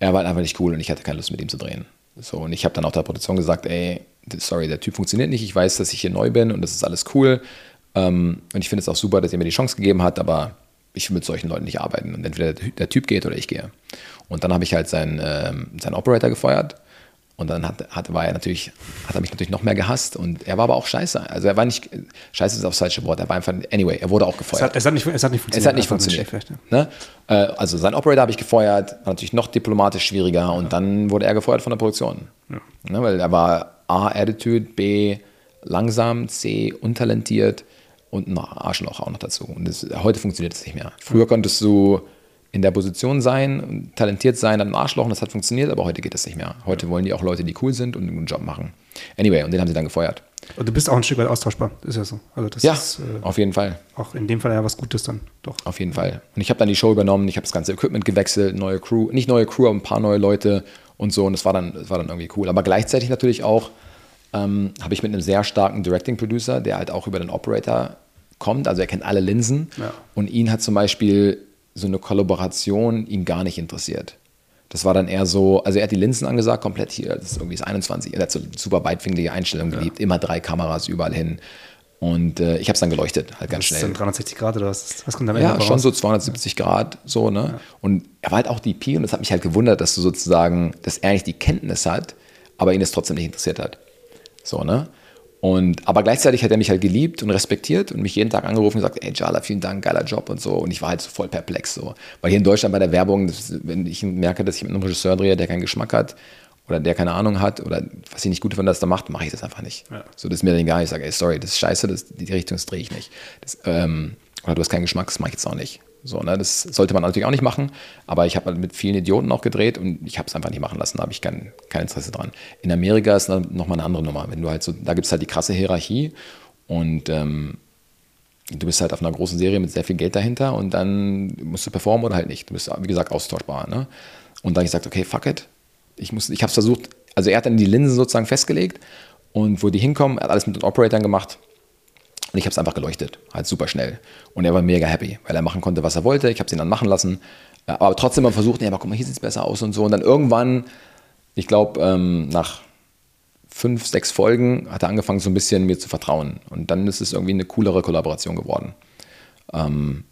er war halt einfach nicht cool und ich hatte keine Lust mit ihm zu drehen. So, und ich habe dann auch der Produktion gesagt, ey, sorry, der Typ funktioniert nicht, ich weiß, dass ich hier neu bin und das ist alles cool. Ähm, und ich finde es auch super, dass er mir die Chance gegeben hat, aber ich will mit solchen Leuten nicht arbeiten. Und entweder der, Typ geht oder ich gehe. Und dann habe ich halt seinen, ähm, seinen Operator gefeuert. Und dann hat, hat, war er natürlich, hat er mich natürlich noch mehr gehasst und er war aber auch scheiße. Also er war nicht, scheiße ist das falsche Wort, er war einfach, anyway, er wurde auch Es gefeuert. hat, es, hat nicht, es hat nicht funktioniert. Es hat nicht funktioniert. Ja. Ne? Äh, Also sein Operator habe ich gefeuert, war natürlich noch diplomatisch schwieriger und dann wurde er gefeuert von der Produktion. Ne? Weil er war A, Attitude, B, langsam, C, untalentiert und ein Arschloch auch noch dazu. Und das, heute funktioniert das nicht mehr. Früher konntest du in der Position sein, talentiert sein, dann ein Arschloch und das hat funktioniert, aber heute geht das nicht mehr. Heute wollen die auch Leute, die cool sind und einen guten Job machen. Anyway, und den haben sie dann gefeuert. Und du bist auch ein Stück weit austauschbar. Ist ja so. Also das Ja, ist äh, auf jeden Fall. auch in dem Fall ja was Gutes dann. Doch. Auf jeden Fall. Und ich habe dann die Show übernommen, ich habe das ganze Equipment gewechselt, neue Crew, nicht neue Crew, aber ein paar neue Leute und so. Und das war dann, das war dann irgendwie cool. Aber gleichzeitig natürlich auch ähm, habe ich mit einem sehr starken Directing-Producer, der halt auch über den Operator kommt, also er kennt alle Linsen. Ja. Und ihn hat zum Beispiel so eine Kollaboration ihn gar nicht interessiert. Das war dann eher so, also er hat die Linsen angesagt, komplett hier, das ist irgendwie das 21, er hat so super weitwinklige Einstellungen geliebt, immer drei Kameras überall hin. Und äh, ich habe es dann geleuchtet, halt ganz Das schnell. ist dann 360 Grad oder was? Was kommt Ende Ja, schon raus? so 270 Grad, so, ne? Und er war halt auch DP und das hat mich halt gewundert, dass du sozusagen, dass er eigentlich die Kenntnis hat, aber ihn es trotzdem nicht interessiert hat. So, ne? Und, aber gleichzeitig hat er mich halt geliebt und respektiert und mich jeden Tag angerufen und gesagt, ey Jala, vielen Dank, geiler Job und so. Und ich war halt so voll perplex so. Weil hier in Deutschland bei der Werbung, das, wenn ich merke, dass ich mit einem Regisseur drehe, der keinen Geschmack hat oder der keine Ahnung hat oder was ich nicht gut finde, dass er macht, mache ich das einfach nicht. Ja. So, das ist mir dann egal. Ich sage, ey, sorry, das ist scheiße, das, die Richtung drehe ich nicht. Das, ähm, oder du hast keinen Geschmack, das mache ich jetzt auch nicht. So, ne, das sollte man natürlich auch nicht machen, aber ich habe halt mit vielen Idioten auch gedreht und ich habe es einfach nicht machen lassen, da habe ich kein, kein Interesse dran. In Amerika ist dann nochmal eine andere Nummer. Wenn du halt so, da gibt es halt die krasse Hierarchie und ähm, du bist halt auf einer großen Serie mit sehr viel Geld dahinter und dann musst du performen oder halt nicht. Du bist, wie gesagt, austauschbar. Ne? Und dann habe ich gesagt, okay, fuck it. Ich, muss- ich habe es versucht, also er hat dann die Linsen sozusagen festgelegt und wo die hinkommen, er hat alles mit den Operatoren gemacht. Und ich habe es einfach geleuchtet, halt super schnell. Und er war mega happy, weil er machen konnte, was er wollte. Ich habe es ihn dann machen lassen. Aber trotzdem mal versucht, nee, aber guck mal, hier sieht es besser aus und so. Und dann irgendwann, ich glaube, ähm, nach fünf, sechs Folgen hat er angefangen, so ein bisschen mir zu vertrauen. Und dann ist es irgendwie eine coolere Kollaboration geworden. Ähm,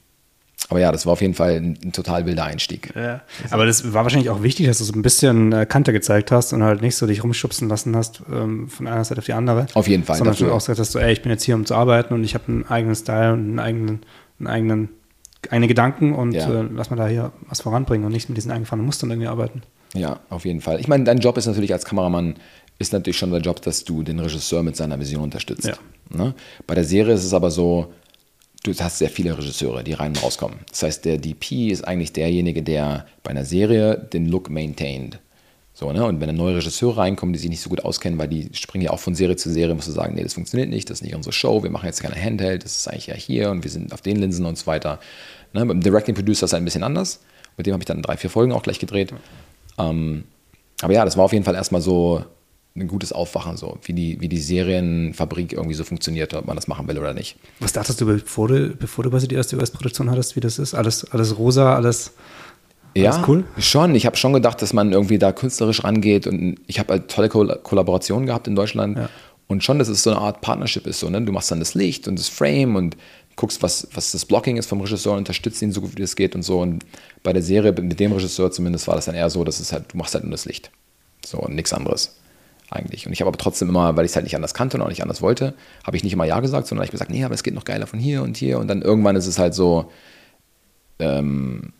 aber ja, das war auf jeden Fall ein, ein total wilder Einstieg. Ja. Aber das war wahrscheinlich auch wichtig, dass du so ein bisschen äh, Kante gezeigt hast und halt nicht so dich rumschubsen lassen hast ähm, von einer Seite auf die andere. Auf jeden Fall, Sondern dafür. du auch gesagt hast, so, ey, ich bin jetzt hier, um zu arbeiten und ich habe einen eigenen Style und einen eigenen, einen eigenen, eigene Gedanken und Ja. äh, lass mal da hier was voranbringen und nicht mit diesen eingefahrenen Mustern irgendwie arbeiten. Ja, auf jeden Fall. Ich meine, dein Job ist natürlich als Kameramann, ist natürlich schon der Job, dass du den Regisseur mit seiner Vision unterstützt. Ja. Ne? Bei der Serie ist es aber so, du hast sehr viele Regisseure, die rein und rauskommen. Das heißt, der DP ist eigentlich derjenige, der bei einer Serie den Look maintained. So, ne? Und wenn neue Regisseure reinkommen, die sich nicht so gut auskennen, weil die springen ja auch von Serie zu Serie, musst du sagen, nee, das funktioniert nicht, das ist nicht unsere Show, wir machen jetzt keine Handheld, das ist eigentlich ja hier und wir sind auf den Linsen und so weiter. Ne? Beim Directing Producer ist es ein bisschen anders. Mit dem habe ich dann drei, vier Folgen auch gleich gedreht. Ähm, aber ja, das war auf jeden Fall erstmal so ein gutes Aufwachen, so wie die, wie die Serienfabrik irgendwie so funktioniert, ob man das machen will oder nicht. Was dachtest du, bevor du, bevor du quasi die erste US-Produktion hattest, wie das ist? Alles, alles rosa, alles. Ja, Alles cool? schon. Ich habe schon gedacht, dass man irgendwie da künstlerisch rangeht und ich habe halt tolle Koll Kollaborationen gehabt in Deutschland Ja. Und schon, dass es so eine Art Partnership ist. So, ne? Du machst dann das Licht und das Frame und guckst, was, was das Blocking ist vom Regisseur, unterstützt ihn so gut wie es geht und so. Und bei der Serie mit dem Regisseur zumindest war das dann eher so, dass es halt, du machst halt nur das Licht. So und nichts anderes eigentlich. Und ich habe aber trotzdem immer, weil ich es halt nicht anders kannte und auch nicht anders wollte, habe ich nicht immer Ja gesagt, sondern ich habe gesagt, nee, aber es geht noch geiler von hier und hier. Und dann irgendwann ist es halt so, ähm,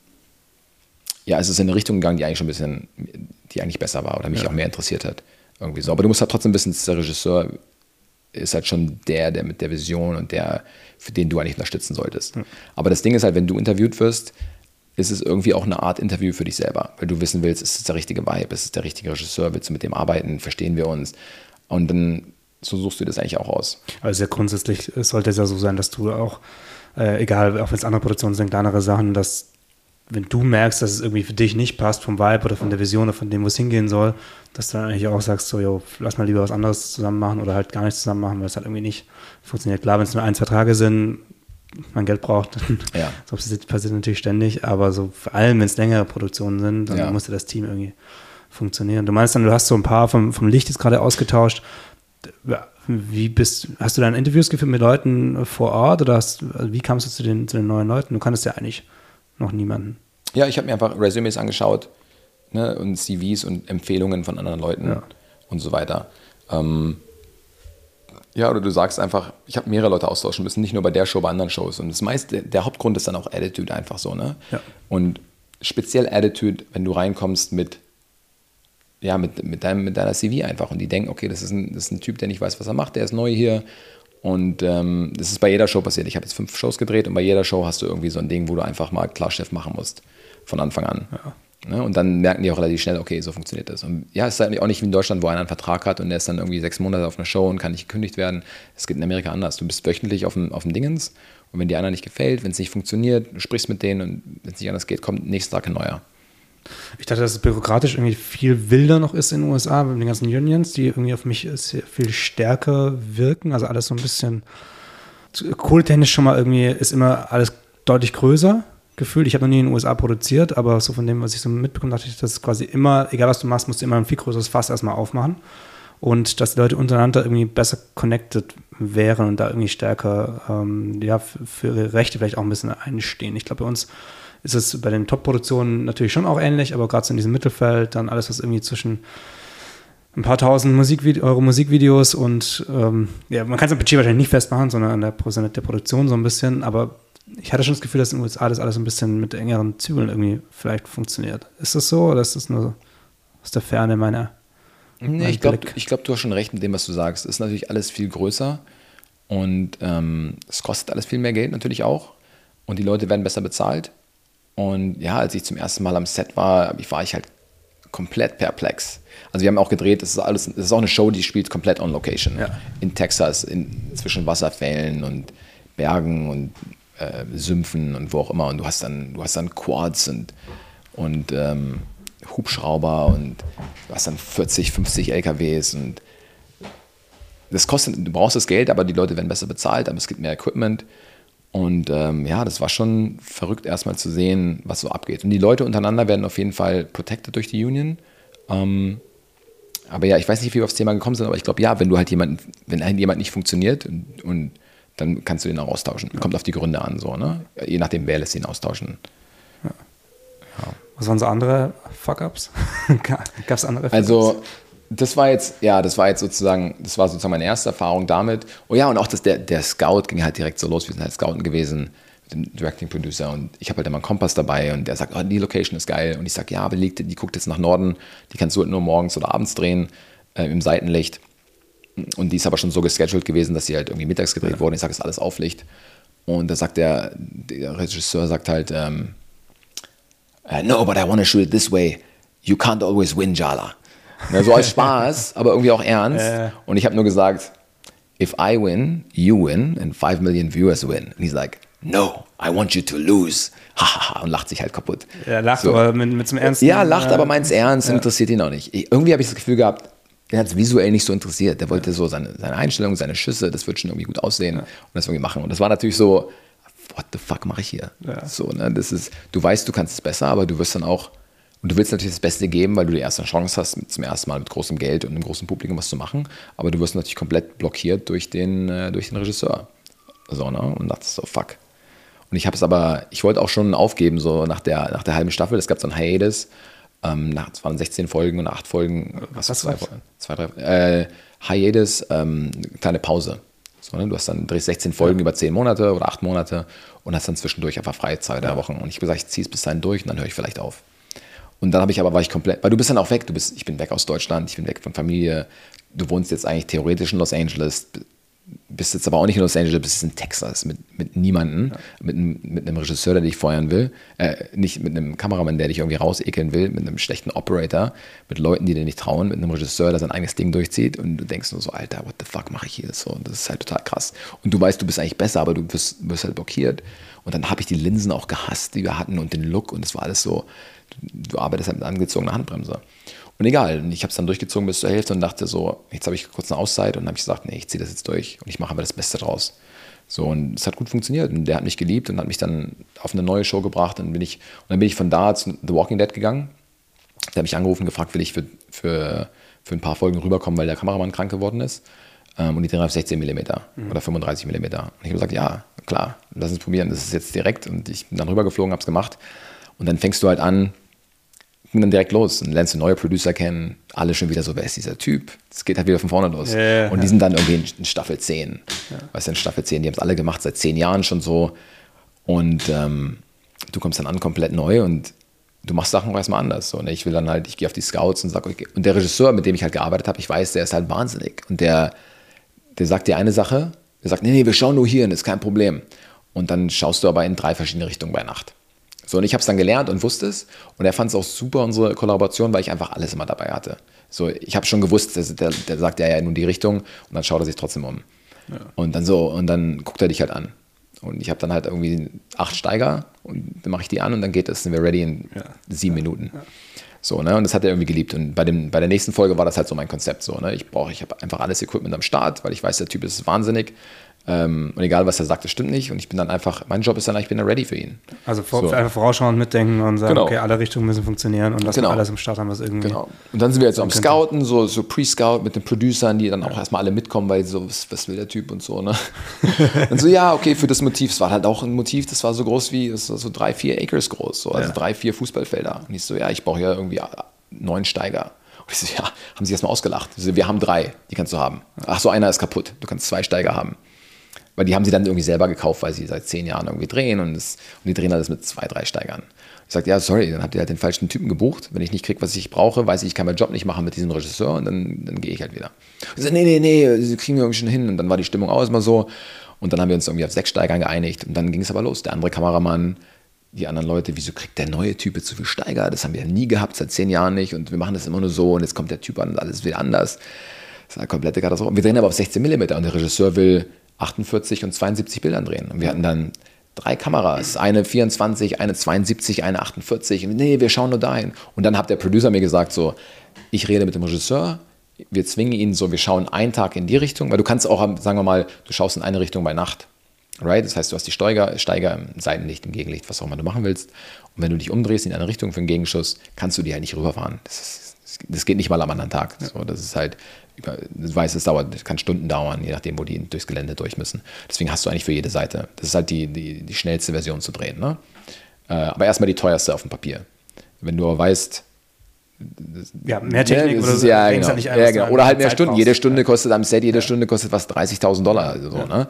ja, es ist in eine Richtung gegangen, die eigentlich schon ein bisschen, die eigentlich besser war oder mich ja. auch mehr interessiert hat. Irgendwie so. Aber du musst halt trotzdem wissen, der Regisseur ist halt schon der, der mit der Vision und der, für den du eigentlich unterstützen solltest. Ja. Aber das Ding ist halt, wenn du interviewt wirst, ist es irgendwie auch eine Art Interview für dich selber, weil du wissen willst, ist es der richtige Vibe, ist es der richtige Regisseur, willst du mit dem arbeiten, verstehen wir uns? Und dann so suchst du das eigentlich auch aus. Also grundsätzlich sollte es ja so sein, dass du auch, äh, egal, auch wenn es andere Produktionen sind, kleinere Sachen, dass wenn du merkst, dass es irgendwie für dich nicht passt vom Vibe oder von der Vision oder von dem, wo es hingehen soll, dass du dann eigentlich auch sagst, so, jo, lass mal lieber was anderes zusammen machen oder halt gar nichts zusammen machen, weil es halt irgendwie nicht funktioniert. Klar, wenn es nur ein, zwei Tage sind, man Geld braucht, ja. so passiert natürlich ständig, aber so vor allem, wenn es längere Produktionen sind, dann ja. musste das Team irgendwie funktionieren. Du meinst dann, du hast so ein paar vom, vom Licht jetzt gerade ausgetauscht. Wie bist, hast du dann Interviews geführt mit Leuten vor Ort oder hast, also wie kamst du zu den, zu den neuen Leuten? Du kanntest ja eigentlich noch niemanden. Ja, ich habe mir einfach Resümes angeschaut ne, und CVs und Empfehlungen von anderen Leuten ja. und so weiter. Ähm, ja, oder du sagst einfach, ich habe mehrere Leute austauschen müssen, nicht nur bei der Show, bei anderen Shows. Und das meiste, der Hauptgrund ist dann auch Attitude einfach so, ne? Ja. Und speziell Attitude, wenn du reinkommst mit, ja, mit, mit, deinem, mit deiner CV einfach und die denken, okay, das ist, ein, das ist ein Typ, der nicht weiß, was er macht, der ist neu hier und ähm, das ist bei jeder Show passiert. Ich habe jetzt fünf Shows gedreht und bei jeder Show hast du irgendwie so ein Ding, wo du einfach mal Klarchef machen musst. Von Anfang an. Ja. Ne? Und dann merken die auch relativ schnell, okay, so funktioniert das. Und ja, es ist halt auch nicht wie in Deutschland, wo einer einen Vertrag hat und der ist dann irgendwie sechs Monate auf einer Show und kann nicht gekündigt werden. Es geht in Amerika anders. Du bist wöchentlich auf dem, auf dem Dingens und wenn dir einer nicht gefällt, wenn es nicht funktioniert, du sprichst mit denen und wenn es nicht anders geht, kommt nächsten Tag ein neuer. Ich dachte, dass es bürokratisch irgendwie viel wilder noch ist in den USA mit den ganzen Unions, die irgendwie auf mich viel stärker wirken. Also alles so ein bisschen kohltechnisch schon mal irgendwie ist immer alles deutlich größer gefühlt. Ich habe noch nie in den USA produziert, aber so von dem, was ich so mitbekomme, dachte ich, dass quasi immer, egal was du machst, musst du immer ein viel größeres Fass erstmal aufmachen. Und dass die Leute untereinander irgendwie besser connected wären und da irgendwie stärker ähm, ja, für ihre Rechte vielleicht auch ein bisschen einstehen. Ich glaube, bei uns ist es bei den Top-Produktionen natürlich schon auch ähnlich, aber gerade so in diesem Mittelfeld, dann alles, was irgendwie zwischen ein paar tausend Musikvide Euro Musikvideos und ähm, ja, man kann es am Budget wahrscheinlich nicht festmachen, sondern an der, der Produktion so ein bisschen, aber ich hatte schon das Gefühl, dass in den USA das alles ein bisschen mit engeren Zügeln irgendwie vielleicht funktioniert. Ist das so oder ist das nur aus der Ferne meiner? Nee, ich glaube, glaub, du hast schon recht mit dem, was du sagst. Es ist natürlich alles viel größer und ähm, es kostet alles viel mehr Geld natürlich auch und die Leute werden besser bezahlt. Und ja, als ich zum ersten Mal am Set war, war ich halt komplett perplex. Also wir haben auch gedreht, das ist alles, das ist auch eine Show, die spielt komplett on location. Ja. In Texas, in, zwischen Wasserfällen und Bergen und äh, Sümpfen und wo auch immer. Und du hast dann, du hast dann Quads und, und ähm, Hubschrauber und du hast dann 40, 50 LKWs und das kostet, du brauchst das Geld, aber die Leute werden besser bezahlt, aber es gibt mehr Equipment. Und ähm, ja, das war schon verrückt, erstmal zu sehen, was so abgeht. Und die Leute untereinander werden auf jeden Fall protected durch die Union. Ähm, aber ja, ich weiß nicht, wie wir aufs Thema gekommen sind, aber ich glaube, ja, wenn du halt jemanden, wenn halt jemand nicht funktioniert und, und dann kannst du den auch austauschen. Kommt auf die Gründe an, so, ne? Je nachdem, wer lässt ihn austauschen. Ja. Ja. Was waren so andere Fuck-Ups? Gab es andere Fuck-Ups? Also, das war jetzt, ja, das war jetzt sozusagen, das war sozusagen meine erste Erfahrung damit. Oh ja, und auch das, der, der Scout ging halt direkt so los. Wir sind halt Scouten gewesen mit dem Directing Producer und ich habe halt immer einen Kompass dabei und der sagt, oh, die Location ist geil. Und ich sage, ja, aber die, die guckt jetzt nach Norden, die kannst du halt nur morgens oder abends drehen äh, im Seitenlicht. Und die ist aber schon so gescheduled gewesen, dass sie halt irgendwie mittags gedreht ja. wurde. Ich sage, ist alles Auflicht. Und da sagt der, der Regisseur sagt halt, ähm, uh, no, but I want to shoot it this way. You can't always win, Jala. Ja, so als Spaß, aber irgendwie auch ernst. Äh. Und ich habe nur gesagt, if I win, you win and 5 million viewers win. And he's like, no, I want you to lose. und lacht sich halt kaputt. Er lacht so. aber mit, mit zum Ernst. Ja, lacht, äh, aber meint es ernst ja. interessiert ihn auch nicht. Irgendwie habe ich das Gefühl gehabt, der hat es visuell nicht so interessiert. Der wollte so seine, seine Einstellung, seine Schüsse, das wird schon irgendwie gut aussehen ja. und das irgendwie machen. Und das war natürlich so, what the fuck mache ich hier? Ja. So, ne, das ist, du weißt, du kannst es besser, aber du wirst dann auch Und du willst natürlich das Beste geben, weil du die erste Chance hast, zum ersten Mal mit großem Geld und einem großen Publikum was zu machen. Aber du wirst natürlich komplett blockiert durch den, äh, durch den Regisseur. So, ne? Und dachte so, fuck. Und ich habe es aber, ich wollte auch schon aufgeben, so nach der, nach der halben Staffel. Es gab so ein Hiatus. Ähm, nach, es waren 16 Folgen und 8 Folgen. Was, was zwei, zwei, drei, äh, Hiatus, ähm, kleine Pause. So, ne? Du hast dann drehst 16 Folgen ja. über 10 Monate oder 8 Monate und hast dann zwischendurch einfach freie zwei, drei ja. Wochen. Und ich habe gesagt, ich ziehe es bis dahin durch und dann höre ich vielleicht auf. Und dann habe ich aber, war ich komplett, weil du bist dann auch weg, du bist, ich bin weg aus Deutschland, ich bin weg von Familie, du wohnst jetzt eigentlich theoretisch in Los Angeles, bist jetzt aber auch nicht in Los Angeles, bist in Texas mit, mit niemandem, ja. mit, mit einem Regisseur, der dich feuern will, äh, nicht mit einem Kameramann, der dich irgendwie rausekeln will, mit einem schlechten Operator, mit Leuten, die dir nicht trauen, mit einem Regisseur, der sein eigenes Ding durchzieht und du denkst nur so, Alter, what the fuck mache ich hier? So, das ist halt total krass. Und du weißt, du bist eigentlich besser, aber du wirst, wirst halt blockiert. Und dann habe ich die Linsen auch gehasst, die wir hatten und den Look und es war alles so, du, du arbeitest halt mit angezogener Handbremse. Und egal, ich habe es dann durchgezogen bis zur Hälfte und dachte so, jetzt habe ich kurz eine Auszeit und dann habe ich gesagt, nee, ich ziehe das jetzt durch und ich mache aber das Beste draus. So, und es hat gut funktioniert. Und der hat mich geliebt und hat mich dann auf eine neue Show gebracht. Und, bin ich, und dann bin ich von da zu The Walking Dead gegangen. Der hat mich angerufen, gefragt, will ich für, für, für ein paar Folgen rüberkommen, weil der Kameramann krank geworden ist. Ähm, und die drehen auf 16 mm mhm. oder 35 mm. Und ich habe gesagt, ja, klar, lass uns probieren. Das ist jetzt direkt. Und ich bin dann rübergeflogen, habe es gemacht. Und dann fängst du halt an, ging dann direkt los und lernst du neue Producer kennen, alle schon wieder so, wer ist dieser Typ? Es geht halt wieder von vorne los. Ja, und die sind dann irgendwie in Staffel 10. Ja. Weißt du, in Staffel 10, die haben es alle gemacht, seit zehn Jahren schon so. Und ähm, du kommst dann an komplett neu und du machst Sachen auch erstmal anders. So. Und ich will dann halt, ich gehe auf die Scouts und sage, okay. und der Regisseur, mit dem ich halt gearbeitet habe, ich weiß, der ist halt wahnsinnig. Und der, der sagt dir eine Sache, der sagt, nee, nee, wir schauen nur hier, das ist kein Problem. Und dann schaust du aber in drei verschiedene Richtungen bei Nacht. So, und ich habe es dann gelernt und wusste es. Und er fand es auch super, unsere Kollaboration, weil ich einfach alles immer dabei hatte. So, ich habe schon gewusst, der, der sagt ja, ja nun die Richtung und dann schaut er sich trotzdem um. Ja. Und dann so, und dann guckt er dich halt an. Und ich habe dann halt irgendwie acht Steiger und dann mache ich die an und dann geht es, sind wir ready in ja. sieben ja. Minuten. So, ne? Und das hat er irgendwie geliebt. Und bei, dem, bei der nächsten Folge war das halt so mein Konzept. So, ne? Ich brauche, ich habe einfach alles Equipment am Start, weil ich weiß, der Typ ist wahnsinnig. Ähm, und egal, was er sagt, das stimmt nicht. Und ich bin dann einfach, mein Job ist dann, ich bin dann ready für ihn. Also vor, so. einfach vorausschauend mitdenken und sagen, genau. okay, alle Richtungen müssen funktionieren und dass genau. alles im Start haben, was irgendwie. Genau. Und dann sind wir jetzt so am Scouten, so, so Pre-Scout mit den Producern, die dann auch erstmal alle mitkommen, weil so, was, was will der Typ und so, ne? und so, ja, okay, für das Motiv, es war halt auch ein Motiv, das war so groß wie, das war so drei, vier Acres groß, so, also ja. drei, vier Fußballfelder. Und ich so, ja, ich brauche ja irgendwie neun Steiger. Und ich so, ja, haben sie erstmal ausgelacht. So, wir haben drei, die kannst du haben. Ach so, einer ist kaputt, du kannst zwei Steiger haben. Weil die haben sie dann irgendwie selber gekauft, weil sie seit zehn Jahren irgendwie drehen und, das, und die drehen alles mit zwei, drei Steigern. Ich sage, ja, sorry, dann habt ihr halt den falschen Typen gebucht. Wenn ich nicht kriege, was ich brauche, weiß ich, ich kann meinen Job nicht machen mit diesem Regisseur und dann, dann gehe ich halt wieder. Ich sage, nee, nee, nee, sie kriegen wir irgendwie schon hin. Und dann war die Stimmung auch immer so. Und dann haben wir uns irgendwie auf sechs Steigern geeinigt und dann ging es aber los. Der andere Kameramann, die anderen Leute, wieso kriegt der neue Typ zu viel Steiger? Das haben wir nie gehabt, seit zehn Jahren nicht und wir machen das immer nur so und jetzt kommt der Typ an und alles wieder anders. Das ist eine komplette Katastrophe. Wir drehen aber auf 16 mm und der Regisseur will 48 und 72 Bildern drehen. Und wir hatten dann drei Kameras, eine 24, eine 72, eine 48. Und nee, wir schauen nur dahin. Und dann hat der Producer mir gesagt, so, ich rede mit dem Regisseur, wir zwingen ihn so, wir schauen einen Tag in die Richtung, weil du kannst auch, sagen wir mal, du schaust in eine Richtung bei Nacht. Right? Das heißt, du hast die Steiger, Steiger im Seitenlicht, im Gegenlicht, was auch immer du machen willst. Und wenn du dich umdrehst in eine Richtung für einen Gegenschuss, kannst du die halt nicht rüberfahren. Das, ist, das geht nicht mal am anderen Tag. So, das ist halt, ich weiß, es dauert, kann Stunden dauern, je nachdem, wo die durchs Gelände durch müssen. Deswegen hast du eigentlich für jede Seite. Das ist halt die, die, die schnellste Version zu drehen. Ne? Äh, aber erstmal die teuerste auf dem Papier. Wenn du aber weißt, ja, mehr Technik ja, oder so. Ja, genau. Halt ja, genau. Oder halt mehr Zeit Stunden. Brauchst. Jede Stunde kostet am Set, jede Stunde kostet was 30.000 Dollar. So, ne?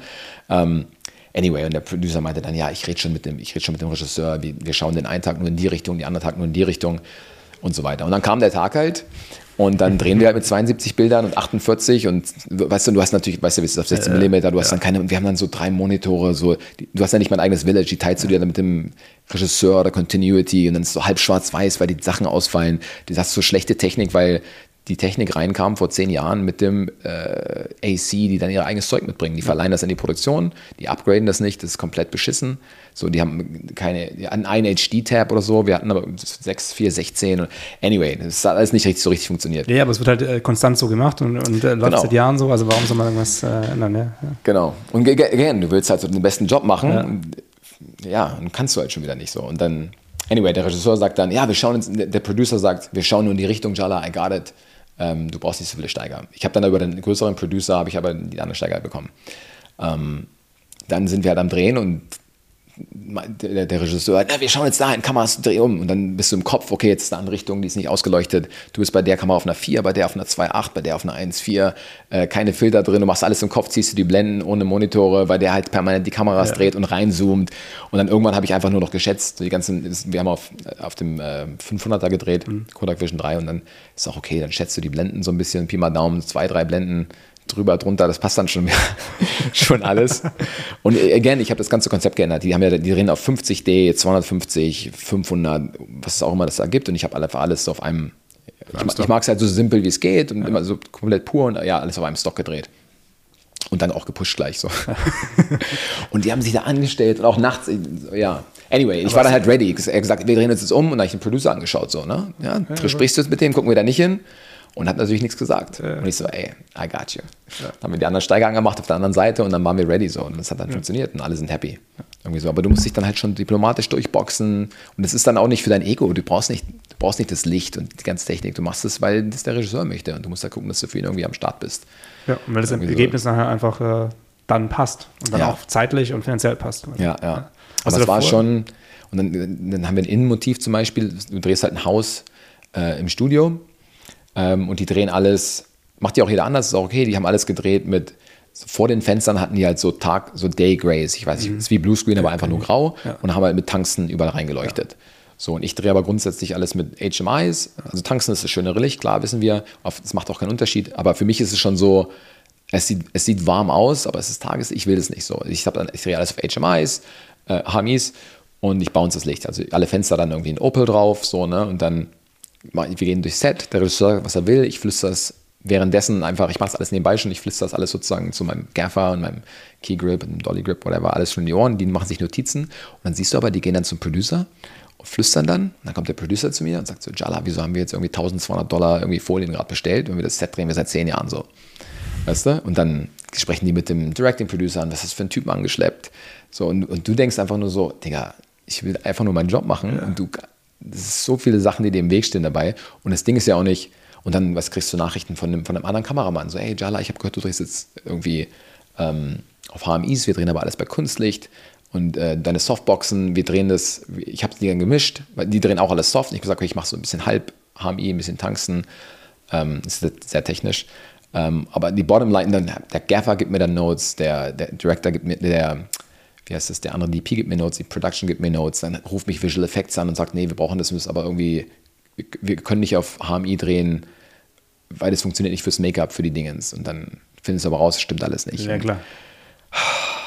Ähm, anyway, und der Producer meinte dann, ja, ich rede schon mit dem, ich rede schon mit dem Regisseur, wir, wir schauen den einen Tag nur in die Richtung, den anderen Tag nur in die Richtung und so weiter. Und dann kam der Tag halt und dann drehen wir halt mit 72 Bildern und 48 und weißt du, du hast natürlich, weißt du, auf 16 mm, du hast dann keine, wir haben dann so drei Monitore, so, du hast ja nicht mein eigenes Village, die teilst du dir dann mit dem Regisseur oder Continuity und dann ist es so halb schwarz-weiß, weil die Sachen ausfallen. Du hast so schlechte Technik, weil die Technik reinkam vor zehn Jahren mit dem äh, AC, die dann ihr eigenes Zeug mitbringen. Die verleihen das in die Produktion, die upgraden das nicht, das ist komplett beschissen. So, die haben keine, die hatten einen HD-Tab oder so, wir hatten aber 6, 4, 16. Anyway, das hat alles nicht richtig so richtig funktioniert. Ja, aber es wird halt äh, konstant so gemacht und, und äh, läuft genau. seit Jahren so, also warum soll man irgendwas äh, ändern? Ja? ja. Genau. Und again, du willst halt so den besten Job machen. Ja. Und, ja, und kannst du halt schon wieder nicht so. Und dann Anyway, der Regisseur sagt dann, ja, wir schauen uns, der Producer sagt, wir schauen nur in die Richtung, Jala, I got it. Ähm, du brauchst nicht so viele Steiger. Ich habe dann über den größeren Producer, habe ich aber die anderen Steiger bekommen. Ähm, dann sind wir halt am Drehen und der, der Regisseur, na, wir schauen jetzt dahin, Kameras dreh um. Und dann bist du im Kopf, okay, jetzt ist eine andere Richtung, die ist nicht ausgeleuchtet. Du bist bei der Kamera auf einer 4, bei der auf einer 2.8, bei der auf einer 1.4, äh, keine Filter drin, du machst alles im Kopf, ziehst du die Blenden ohne Monitore, weil der halt permanent die Kameras ja. dreht und reinzoomt. Und dann irgendwann habe ich einfach nur noch geschätzt, die ganzen, wir haben auf, auf dem äh, 500er gedreht, mhm. Kodak Vision 3 und dann ist auch okay, dann schätzt du die Blenden so ein bisschen, Pi mal Daumen, zwei, drei Blenden drüber, drunter, das passt dann schon, mehr, schon alles. Und again, ich habe das ganze Konzept geändert. Die haben ja, die reden auf 50D, 250, 500, was es auch immer das da gibt. Und ich habe einfach alles so auf einem, ich, ich mag es halt so simpel, wie es geht und ja. immer so komplett pur und ja, alles auf einem Stock gedreht. Und dann auch gepusht gleich so. und die haben sich da angestellt und auch nachts, ja. Anyway, ich Aber war dann halt ready. Er hat gesagt, wir drehen uns jetzt um und dann habe ich den Producer angeschaut, so, ne? Ja, ja sprichst du jetzt mit dem, gucken wir da nicht hin und hat natürlich nichts gesagt. Ja. Und ich so, ey, I got you. Ja. Dann haben wir die anderen Steiger angemacht auf der anderen Seite und dann waren wir ready so. Und das hat dann ja. funktioniert und alle sind happy. Irgendwie so. Aber du musst dich dann halt schon diplomatisch durchboxen. Und es ist dann auch nicht für dein Ego. Du brauchst nicht, du brauchst nicht das Licht und die ganze Technik. Du machst es, weil das der Regisseur möchte. Und du musst da gucken, dass du für ihn irgendwie am Start bist. Ja, und weil das irgendwie Ergebnis so. nachher einfach äh, dann passt. Und dann auch zeitlich und finanziell passt. Ja, ja. Aber es war schon. Und dann, dann haben wir ein Innenmotiv zum Beispiel. Du drehst halt ein Haus äh, im Studio ähm, und die drehen alles, macht ja auch jeder anders, ist auch okay, die haben alles gedreht mit, vor den Fenstern hatten die halt so Tag, so Day Grays, ich weiß nicht, mhm. ist wie Bluescreen, aber einfach nur grau ja. und haben halt mit Tungsten überall reingeleuchtet. Ja. So, und ich drehe aber grundsätzlich alles mit HMIs. Also Tungsten ist das schönere Licht, klar, wissen wir. Es macht auch keinen Unterschied. Aber für mich ist es schon so, es sieht, es sieht warm aus, aber es ist Tages, ich will das nicht so. Ich, dann, ich drehe alles auf HMIs, äh, HMIs und ich bounce das Licht. Also alle Fenster dann irgendwie in Opel drauf, so, ne? Und dann wir gehen durchs Set, der Regisseur sagt, was er will, ich flüstere es währenddessen einfach, ich mache das alles nebenbei schon, ich flüstere das alles sozusagen zu meinem Gaffer und meinem Key Grip und Dolly Grip, whatever, alles schon in die Ohren, die machen sich Notizen. Und dann siehst du aber, die gehen dann zum Producer und flüstern dann, und dann kommt der Producer zu mir und sagt so, Jala, wieso haben wir jetzt irgendwie 1200 Dollar irgendwie Folien gerade bestellt und wir das Set drehen wir seit zehn Jahren so, weißt du, und dann sprechen die mit dem Directing Producer an, was ist das für ein Typen angeschleppt, so, und, und du denkst einfach nur so, Digga, ich will einfach nur meinen Job machen ja. und du das ist so viele Sachen, die dir im Weg stehen dabei. Und das Ding ist ja auch nicht, und dann was kriegst du Nachrichten von einem, von einem anderen Kameramann, so, hey Jala, ich habe gehört, du drehst jetzt irgendwie ähm, auf HMIs, wir drehen aber alles bei Kunstlicht und äh, deine Softboxen, wir drehen das, ich habe die dann gemischt, weil die drehen auch alles soft. Und ich habe gesagt, okay, ich mache so ein bisschen halb HMI, ein bisschen Tungsten, ähm, ist sehr technisch. Ähm, aber die Bottomline, dann, der Gaffer gibt mir dann Notes, der, der Director gibt mir, der wie heißt das, der andere DP gibt mir Notes, die Production gibt mir Notes, dann ruft mich Visual Effects an und sagt, nee, wir brauchen das, müssen aber irgendwie, wir können nicht auf HMI drehen, weil das funktioniert nicht fürs Make-up, für die Dingens. Und dann findest du aber raus, stimmt alles nicht. Ja, klar.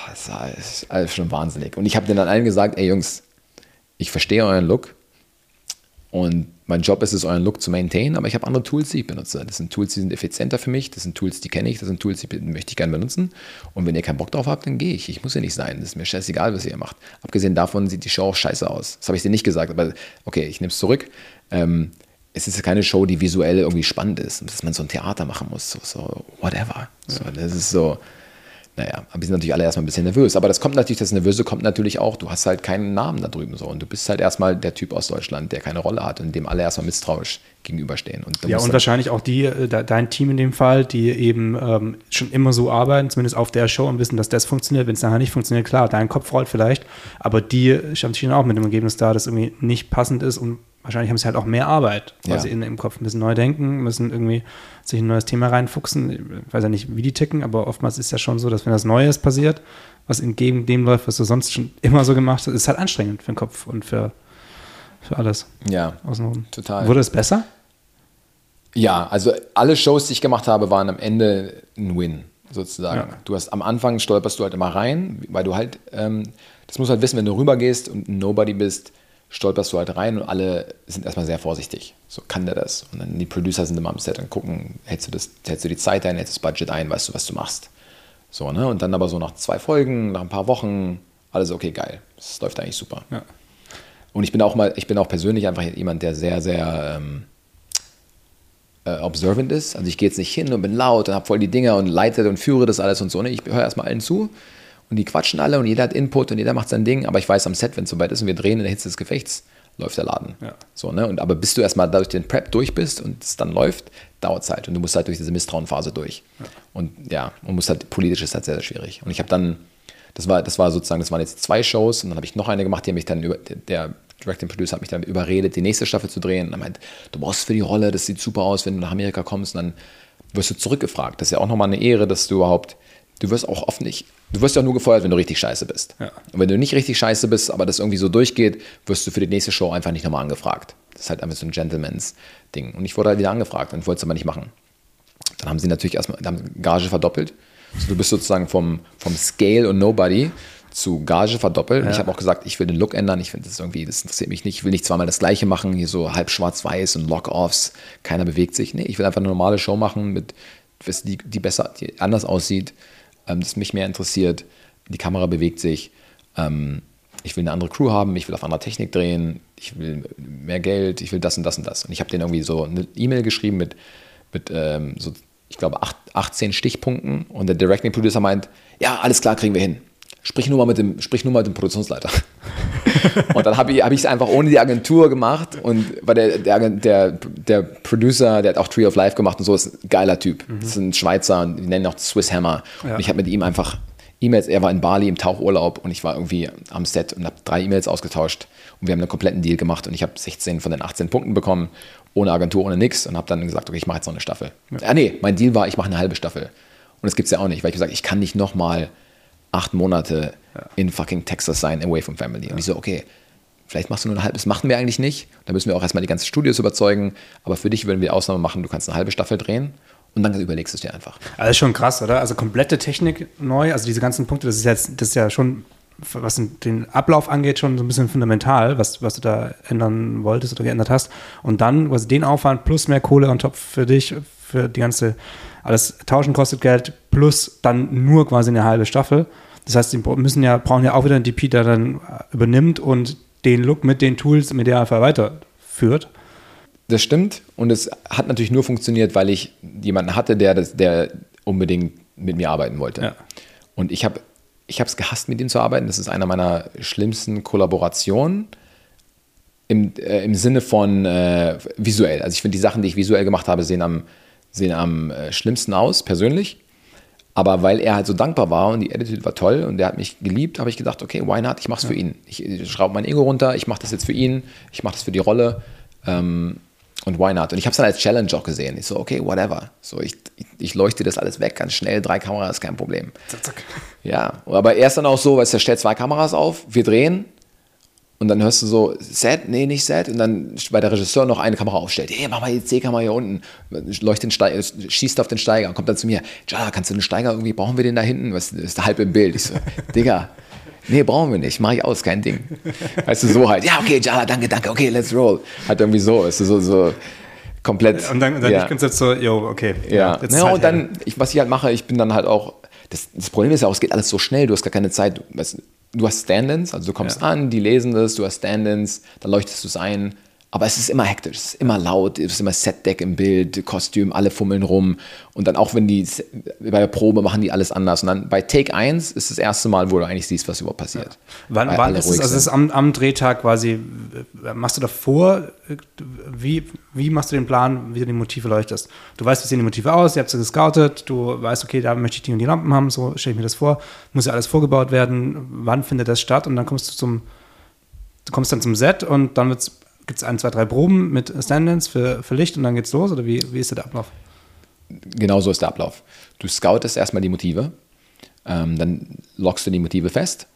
Das ist alles schon wahnsinnig. Und ich habe dann allen gesagt, ey Jungs, ich verstehe euren Look und mein Job ist es, euren Look zu maintainen, aber ich habe andere Tools, die ich benutze. Das sind Tools, die sind effizienter für mich, das sind Tools, die kenne ich, das sind Tools, die möchte ich gerne benutzen. Und wenn ihr keinen Bock drauf habt, dann gehe ich. Ich muss ja nicht sein. Das ist mir scheißegal, was ihr macht. Abgesehen davon sieht die Show auch scheiße aus. Das habe ich dir nicht gesagt, aber okay, ich nehme es zurück. Ähm, es ist keine Show, die visuell irgendwie spannend ist, dass man so ein Theater machen muss, so, so whatever. So, das ist so, naja, wir sind natürlich alle erstmal ein bisschen nervös. Aber das kommt natürlich, das Nervöse kommt natürlich auch, du hast halt keinen Namen da drüben so. Und du bist halt erstmal der Typ aus Deutschland, der keine Rolle hat und dem alle erstmal misstrauisch gegenüberstehen. Und ja, und wahrscheinlich auch die, äh, dein Team in dem Fall, die eben ähm, schon immer so arbeiten, zumindest auf der Show und wissen, dass das funktioniert. Wenn es nachher nicht funktioniert, klar, dein Kopf rollt vielleicht, aber die standen auch mit dem Ergebnis da, das irgendwie nicht passend ist und wahrscheinlich haben sie halt auch mehr Arbeit, weil ja. sie in, im Kopf ein bisschen neu denken, müssen irgendwie sich ein neues Thema reinfuchsen. Ich weiß ja nicht, wie die ticken, aber oftmals ist ja schon so, dass wenn das Neues passiert, was entgegen dem läuft, was du sonst schon immer so gemacht hast, ist halt anstrengend für den Kopf und für, für alles. Ja, außenrum. total. Wurde es besser? Ja, also alle Shows, die ich gemacht habe, waren am Ende ein Win, sozusagen. Ja. Du hast am Anfang stolperst du halt immer rein, weil du halt, ähm, das musst du halt wissen, wenn du rübergehst und Nobody bist, stolperst du halt rein und alle sind erstmal sehr vorsichtig. So kann der das. Und dann die Producer sind immer am Set und gucken, hältst du, das, hältst du die Zeit ein, hältst du das Budget ein, weißt du, was du machst. So, ne? Und dann aber so nach zwei Folgen, nach ein paar Wochen, alles okay, geil. Das läuft eigentlich super. Ja. Und ich bin auch mal, ich bin auch persönlich einfach jemand, der sehr, sehr ähm, äh, observant ist. Also ich gehe jetzt nicht hin und bin laut und habe voll die Dinger und leite und führe das alles und so. Ne? Ich höre erstmal allen zu und die quatschen alle und jeder hat Input und jeder macht sein Ding, aber ich weiß am Set, wenn es soweit ist und wir drehen in der Hitze des Gefechts, läuft der Laden. Ja. So, ne? und, aber bis du erstmal durch den Prep durch bist und es dann läuft, dauert Zeit. Und du musst halt durch diese Misstrauenphase durch. Ja. Und ja, und musst halt, politisch ist halt sehr, sehr schwierig. Und ich habe dann, das war, das war sozusagen, das waren jetzt zwei Shows und dann habe ich noch eine gemacht, die hat mich dann über, der Directing Producer hat mich dann überredet, die nächste Staffel zu drehen. Und er meint, du brauchst für die Rolle, das sieht super aus, wenn du nach Amerika kommst. Und dann wirst du zurückgefragt. Das ist ja auch nochmal eine Ehre, dass du überhaupt, du wirst auch oft nicht, du wirst ja nur gefeuert, wenn du richtig scheiße bist. Ja. Und wenn du nicht richtig scheiße bist, aber das irgendwie so durchgeht, wirst du für die nächste Show einfach nicht nochmal angefragt. Das ist halt einfach so ein Gentleman's-Ding. Und ich wurde halt wieder angefragt und wollte es aber nicht machen. Dann haben sie natürlich erstmal Gage verdoppelt. Also du bist sozusagen vom, vom Scale und Nobody zu Gage verdoppelt. Ja. Ich habe auch gesagt, ich will den Look ändern. Ich finde das irgendwie, das interessiert mich nicht. Ich will nicht zweimal das Gleiche machen, hier so halb schwarz-weiß und Lock-Offs. Keiner bewegt sich. Nee, ich will einfach eine normale Show machen, mit, die, die besser, die anders aussieht, ähm, das mich mehr interessiert. Die Kamera bewegt sich. Ähm, ich will eine andere Crew haben. Ich will auf anderer Technik drehen. Ich will mehr Geld. Ich will das und das und das. Und ich habe denen irgendwie so eine E-Mail geschrieben mit, mit ähm, so, ich glaube, 18 Stichpunkten. Und der Directing Producer meint, ja, alles klar, kriegen wir hin sprich nur mal mit dem, sprich nur mal mit dem Produktionsleiter. und dann habe ich es hab einfach ohne die Agentur gemacht und weil der, der, der, der Producer, der hat auch Tree of Life gemacht und so, ist ein geiler Typ. Mhm. Das ist ein Schweizer, die nennen ihn auch Swiss Hammer. Ja. Und ich habe mit ihm einfach E-Mails, er war in Bali im Tauchurlaub und ich war irgendwie am Set und habe drei E-Mails ausgetauscht und wir haben einen kompletten Deal gemacht und ich habe 16 von den 18 Punkten bekommen, ohne Agentur, ohne nix und habe dann gesagt, okay, ich mache jetzt noch eine Staffel. Ja. Ah nee, mein Deal war, ich mache eine halbe Staffel. Und das gibt es ja auch nicht, weil ich gesagt ich kann nicht nochmal acht Monate ja. in fucking Texas sein, away from family. Und ich so, okay, vielleicht machst du nur ein halbes, machen wir eigentlich nicht. Da müssen wir auch erstmal die ganzen Studios überzeugen. Aber für dich würden wir Ausnahme machen, du kannst eine halbe Staffel drehen. Und dann überlegst du es dir einfach. Also ist schon krass, oder? Also komplette Technik neu, also diese ganzen Punkte, das ist jetzt, das ist ja schon, was den Ablauf angeht, schon so ein bisschen fundamental, was, was du da ändern wolltest oder geändert hast. Und dann quasi den Aufwand plus mehr Kohle on top für dich, für die ganze, alles tauschen kostet Geld, plus dann nur quasi eine halbe Staffel. Das heißt, die müssen ja, brauchen ja auch wieder einen DP, der dann übernimmt und den Look mit den Tools im Idealfall weiterführt. Das stimmt und es hat natürlich nur funktioniert, weil ich jemanden hatte, der, der unbedingt mit mir arbeiten wollte. Ja. Und ich habe ich es gehasst, mit ihm zu arbeiten. Das ist einer meiner schlimmsten Kollaborationen im, äh, im Sinne von äh, visuell. Also ich finde, die Sachen, die ich visuell gemacht habe, sehen am, sehen am äh, schlimmsten aus, persönlich. Aber weil er halt so dankbar war und die Attitude war toll und er hat mich geliebt, habe ich gedacht, okay, why not? Ich mache es ja. für ihn. Ich, ich schraube mein Ego runter, ich mache das jetzt für ihn, ich mache das für die Rolle ähm, und why not? Und ich habe es dann als Challenge auch gesehen. Ich so, okay, whatever. So, ich, ich, ich, leuchte das alles weg, ganz schnell, drei Kameras, kein Problem. Zack, zack. Ja, aber er ist dann auch so, weil er stellt zwei Kameras auf, wir drehen und dann hörst du so, Set, nee, nicht Set. Und dann, weil der Regisseur noch eine Kamera aufstellt, hey, mach mal die C-Kamera hier unten, leuchtet den Steiger, schießt auf den Steiger und kommt dann zu mir, Jala, kannst du den Steiger irgendwie, brauchen wir den da hinten? Was ist halb im Bild? Ich so, Digga, nee, brauchen wir nicht, mach ich aus, kein Ding. Weißt du, so halt, ja, okay, Jala, danke, danke, okay, let's roll. Halt irgendwie so, ist so, so komplett. Und dann, dann ja. ich so, yo, okay. Ja, ja, ja halt und dann, ich, was ich halt mache, ich bin dann halt auch, das, das Problem ist ja auch, es geht alles so schnell, du hast gar keine Zeit, weißt, du hast Stand-ins, also du kommst ja. an, die lesen das, du hast Stand-ins, dann leuchtest du es ein aber es ist immer hektisch, es ist immer laut, es ist immer Setdeck im Bild, Kostüm, alle fummeln rum. Und dann auch wenn die bei der Probe machen die alles anders. Und dann bei Take 1 ist das erste Mal, wo du eigentlich siehst, was überhaupt passiert. Ja. Wann, wann ist es, also ist am, am, Drehtag quasi, machst du davor, wie, wie machst du den Plan, wie du die Motive leuchtest? Du weißt, wie sehen die Motive aus, ihr habt sie gescoutet, du weißt, okay, da möchte ich die und die Lampen haben, so stelle ich mir das vor. Muss ja alles vorgebaut werden, wann findet das statt? Und dann kommst du zum, du kommst dann zum Set und dann wird es gibt es ein, zwei, drei Proben mit Stand-ins für, für Licht und dann geht's los? Oder wie, wie ist der Ablauf? Genau so ist der Ablauf. Du scoutest erstmal die Motive, ähm, dann lockst du die Motive fest.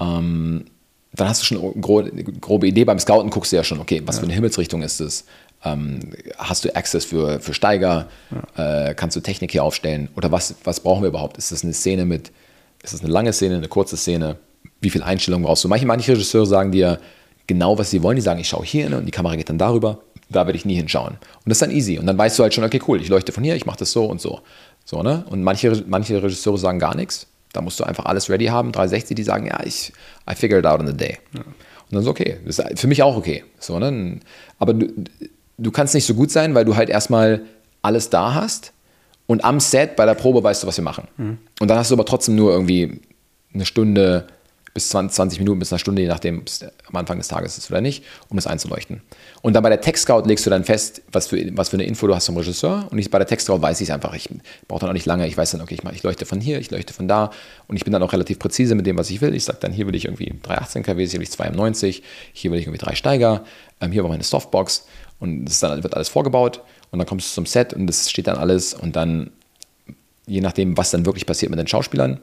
Ähm, dann hast du schon eine grobe, grobe Idee. Beim Scouten guckst du ja schon, okay, was ja. für eine Himmelsrichtung ist es? Ähm, hast du Access für, für Steiger? Ja. Äh, kannst du Technik hier aufstellen? Oder was, was brauchen wir überhaupt? Ist das eine Szene mit, ist das eine lange Szene, eine kurze Szene? Wie viel Einstellungen brauchst du? Manche, manche Regisseure sagen dir, genau, was sie wollen. Die sagen, ich schaue hier hin und die Kamera geht dann darüber. Da werde ich nie hinschauen. Und das ist dann easy. Und dann weißt du halt schon, okay, cool, ich leuchte von hier, ich mache das so und so. So, ne? Und manche, manche Regisseure sagen gar nichts. Da musst du einfach alles ready haben. 360, die sagen, ja, ich, I figured it out in the day. Ja. Und dann ist okay. Das ist für mich auch okay. So, ne? Aber du, du kannst nicht so gut sein, weil du halt erstmal alles da hast und am Set bei der Probe weißt du, was wir machen. Mhm. Und dann hast du aber trotzdem nur irgendwie eine Stunde bis 20, 20 Minuten, bis eine Stunde, je nachdem, ob es am Anfang des Tages ist oder nicht, um das einzuleuchten. Und dann bei der Text-Scout legst du dann fest, was für, was für eine Info du hast vom Regisseur. Und ich, bei der Text-Scout weiß ich es einfach. Ich brauche dann auch nicht lange. Ich weiß dann, okay, ich, mach, ich leuchte von hier, ich leuchte von da. Und ich bin dann auch relativ präzise mit dem, was ich will. Ich sage dann, hier will ich irgendwie 318 kW, hier will ich 290, hier will ich irgendwie drei Steiger, ähm, hier war meine Softbox. Und das dann, wird alles vorgebaut. Und dann kommst du zum Set und das steht dann alles. Und dann, je nachdem, was dann wirklich passiert mit den Schauspielern,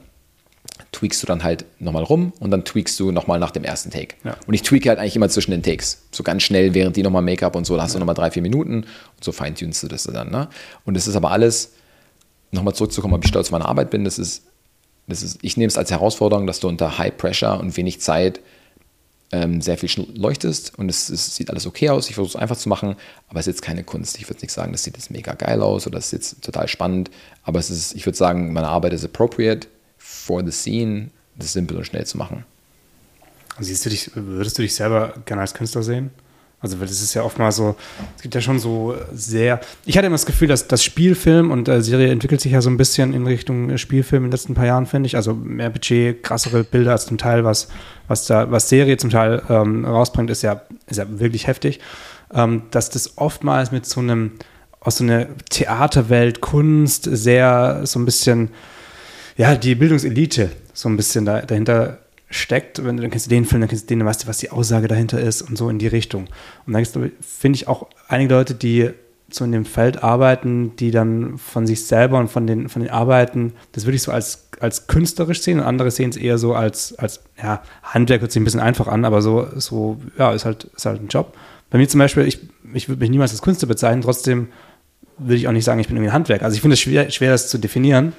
tweakst du dann halt nochmal rum und dann tweakst du nochmal nach dem ersten Take. Ja. Und ich tweake halt eigentlich immer zwischen den Takes. So ganz schnell, während die nochmal Make-up und so, da hast ja. du nochmal drei, vier Minuten und so feintunst du das dann. Ne? Und das ist aber alles, nochmal zurückzukommen, ob ich stolz auf meine Arbeit bin, das ist, das ist, ich nehme es als Herausforderung, dass du unter High Pressure und wenig Zeit ähm, sehr viel leuchtest und es, es, sieht alles okay aus. Ich versuche es einfach zu machen, aber es ist jetzt keine Kunst. Ich würde nicht sagen, das sieht jetzt mega geil aus oder das ist jetzt total spannend, aber es ist, ich würde sagen, meine Arbeit ist appropriate for the scene, das simpel und schnell zu machen. Siehst du dich, würdest du dich selber gerne als Künstler sehen? Also, weil das ist ja oft mal so, es gibt ja schon so sehr. Ich hatte immer das Gefühl, dass das Spielfilm und äh, Serie entwickelt sich ja so ein bisschen in Richtung Spielfilm in den letzten paar Jahren, finde ich. Also mehr Budget, krassere Bilder als zum Teil, was, was da, was Serie zum Teil ähm, rausbringt, ist ja, ist ja wirklich heftig. Ähm, dass das oftmals mit so einem, aus so einer Theaterwelt, Kunst, sehr so ein bisschen ja, die Bildungselite so ein bisschen da, dahinter steckt. Wenn dann kennst du den Film, dann kennst du den, dann weißt du, was die Aussage dahinter ist und so in die Richtung. Und dann finde ich auch einige Leute, die so in dem Feld arbeiten, die dann von sich selber und von den, von den Arbeiten das würde ich so als, als künstlerisch sehen und andere sehen es eher so als, als ja, Handwerk hört sich ein bisschen einfach an, aber so, so ja, ist halt, ist halt ein Job. Bei mir zum Beispiel, ich, ich würde mich niemals als Künstler bezeichnen, trotzdem würde ich auch nicht sagen, ich bin irgendwie ein Handwerk. Also ich finde es schwer, schwer, das zu definieren.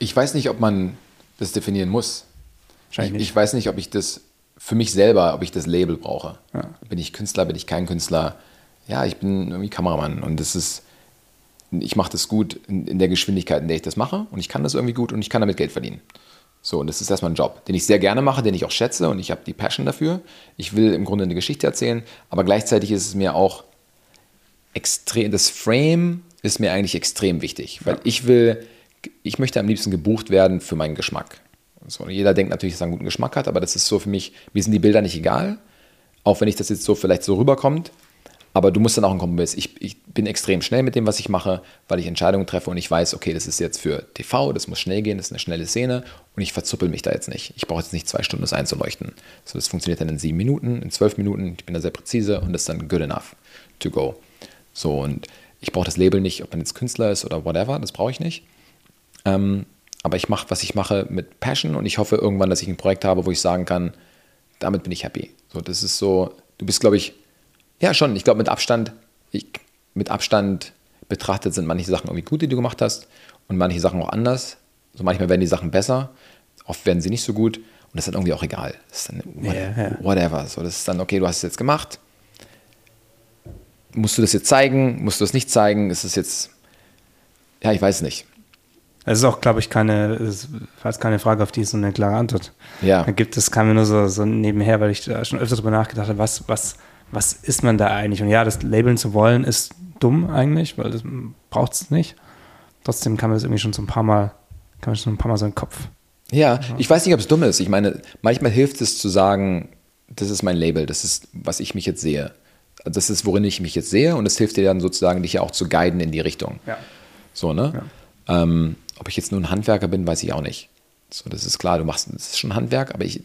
Ich weiß nicht, ob man das definieren muss. Ich, ich, weiß nicht, ob ich das für mich selber, ob ich das Label brauche. Ja. Bin ich Künstler, bin ich kein Künstler? Ja, ich bin irgendwie Kameramann und das ist, ich mache das gut in, in, der Geschwindigkeit, in der ich das mache und ich kann das irgendwie gut und ich kann damit Geld verdienen. So, und das ist erstmal ein Job, den ich sehr gerne mache, den ich auch schätze und ich habe die Passion dafür. Ich will im Grunde eine Geschichte erzählen, aber gleichzeitig ist es mir auch extrem, das Frame ist mir eigentlich extrem wichtig, weil ja. ich will, ich möchte am liebsten gebucht werden für meinen Geschmack. So, jeder denkt natürlich, dass er einen guten Geschmack hat, aber das ist so für mich, mir sind die Bilder nicht egal, auch wenn ich das jetzt so vielleicht so rüberkommt. Aber du musst dann auch einen Kompromiss. Ich, ich bin extrem schnell mit dem, was ich mache, weil ich Entscheidungen treffe und ich weiß, okay, das ist jetzt für TV, das muss schnell gehen, das ist eine schnelle Szene und ich verzuppel mich da jetzt nicht. Ich brauche jetzt nicht zwei Stunden, das einzuleuchten. So, das funktioniert dann in sieben Minuten, in zwölf Minuten. Ich bin da sehr präzise und das ist dann good enough to go. So, und ich brauche das Label nicht, ob man jetzt Künstler ist oder whatever, das brauche ich nicht. Ähm, aber ich mache, was ich mache, mit Passion und ich hoffe irgendwann, dass ich ein Projekt habe, wo ich sagen kann, damit bin ich happy. So, das ist so, du bist, glaube ich, ja schon, ich glaube mit Abstand, ich, mit Abstand betrachtet sind manche Sachen irgendwie gut, die du gemacht hast und manche Sachen auch anders. So manchmal werden die Sachen besser, oft werden sie nicht so gut und das ist dann irgendwie auch egal. Das ist dann whatever. Yeah, yeah. whatever. So, das ist dann, okay, du hast es jetzt gemacht. Musst du das jetzt zeigen? Musst du es nicht zeigen? Ist es jetzt, ja, ich weiß nicht. Es ist auch, glaube ich, keine, ist keine Frage, auf die es so eine klare Antwort ja. gibt. Es kam mir nur so, so nebenher, weil ich da schon öfter darüber nachgedacht habe, was, was, was ist man da eigentlich? Und ja, das labeln zu wollen, ist dumm eigentlich, weil das braucht es nicht. Trotzdem kam mir das irgendwie schon so ein paar Mal, kam mir schon ein paar Mal so den Kopf. Ja, ich weiß nicht, ob es dumm ist. Ich meine, manchmal hilft es zu sagen, das ist mein Label, das ist, was ich mich jetzt sehe. Das ist, worin ich mich jetzt sehe und es hilft dir dann sozusagen, dich ja auch zu guiden in die Richtung. Ja. So, ne? Ja. Ähm, ob ich jetzt nur ein Handwerker bin, weiß ich auch nicht. So, das ist klar, du machst, das ist schon Handwerk, aber ich,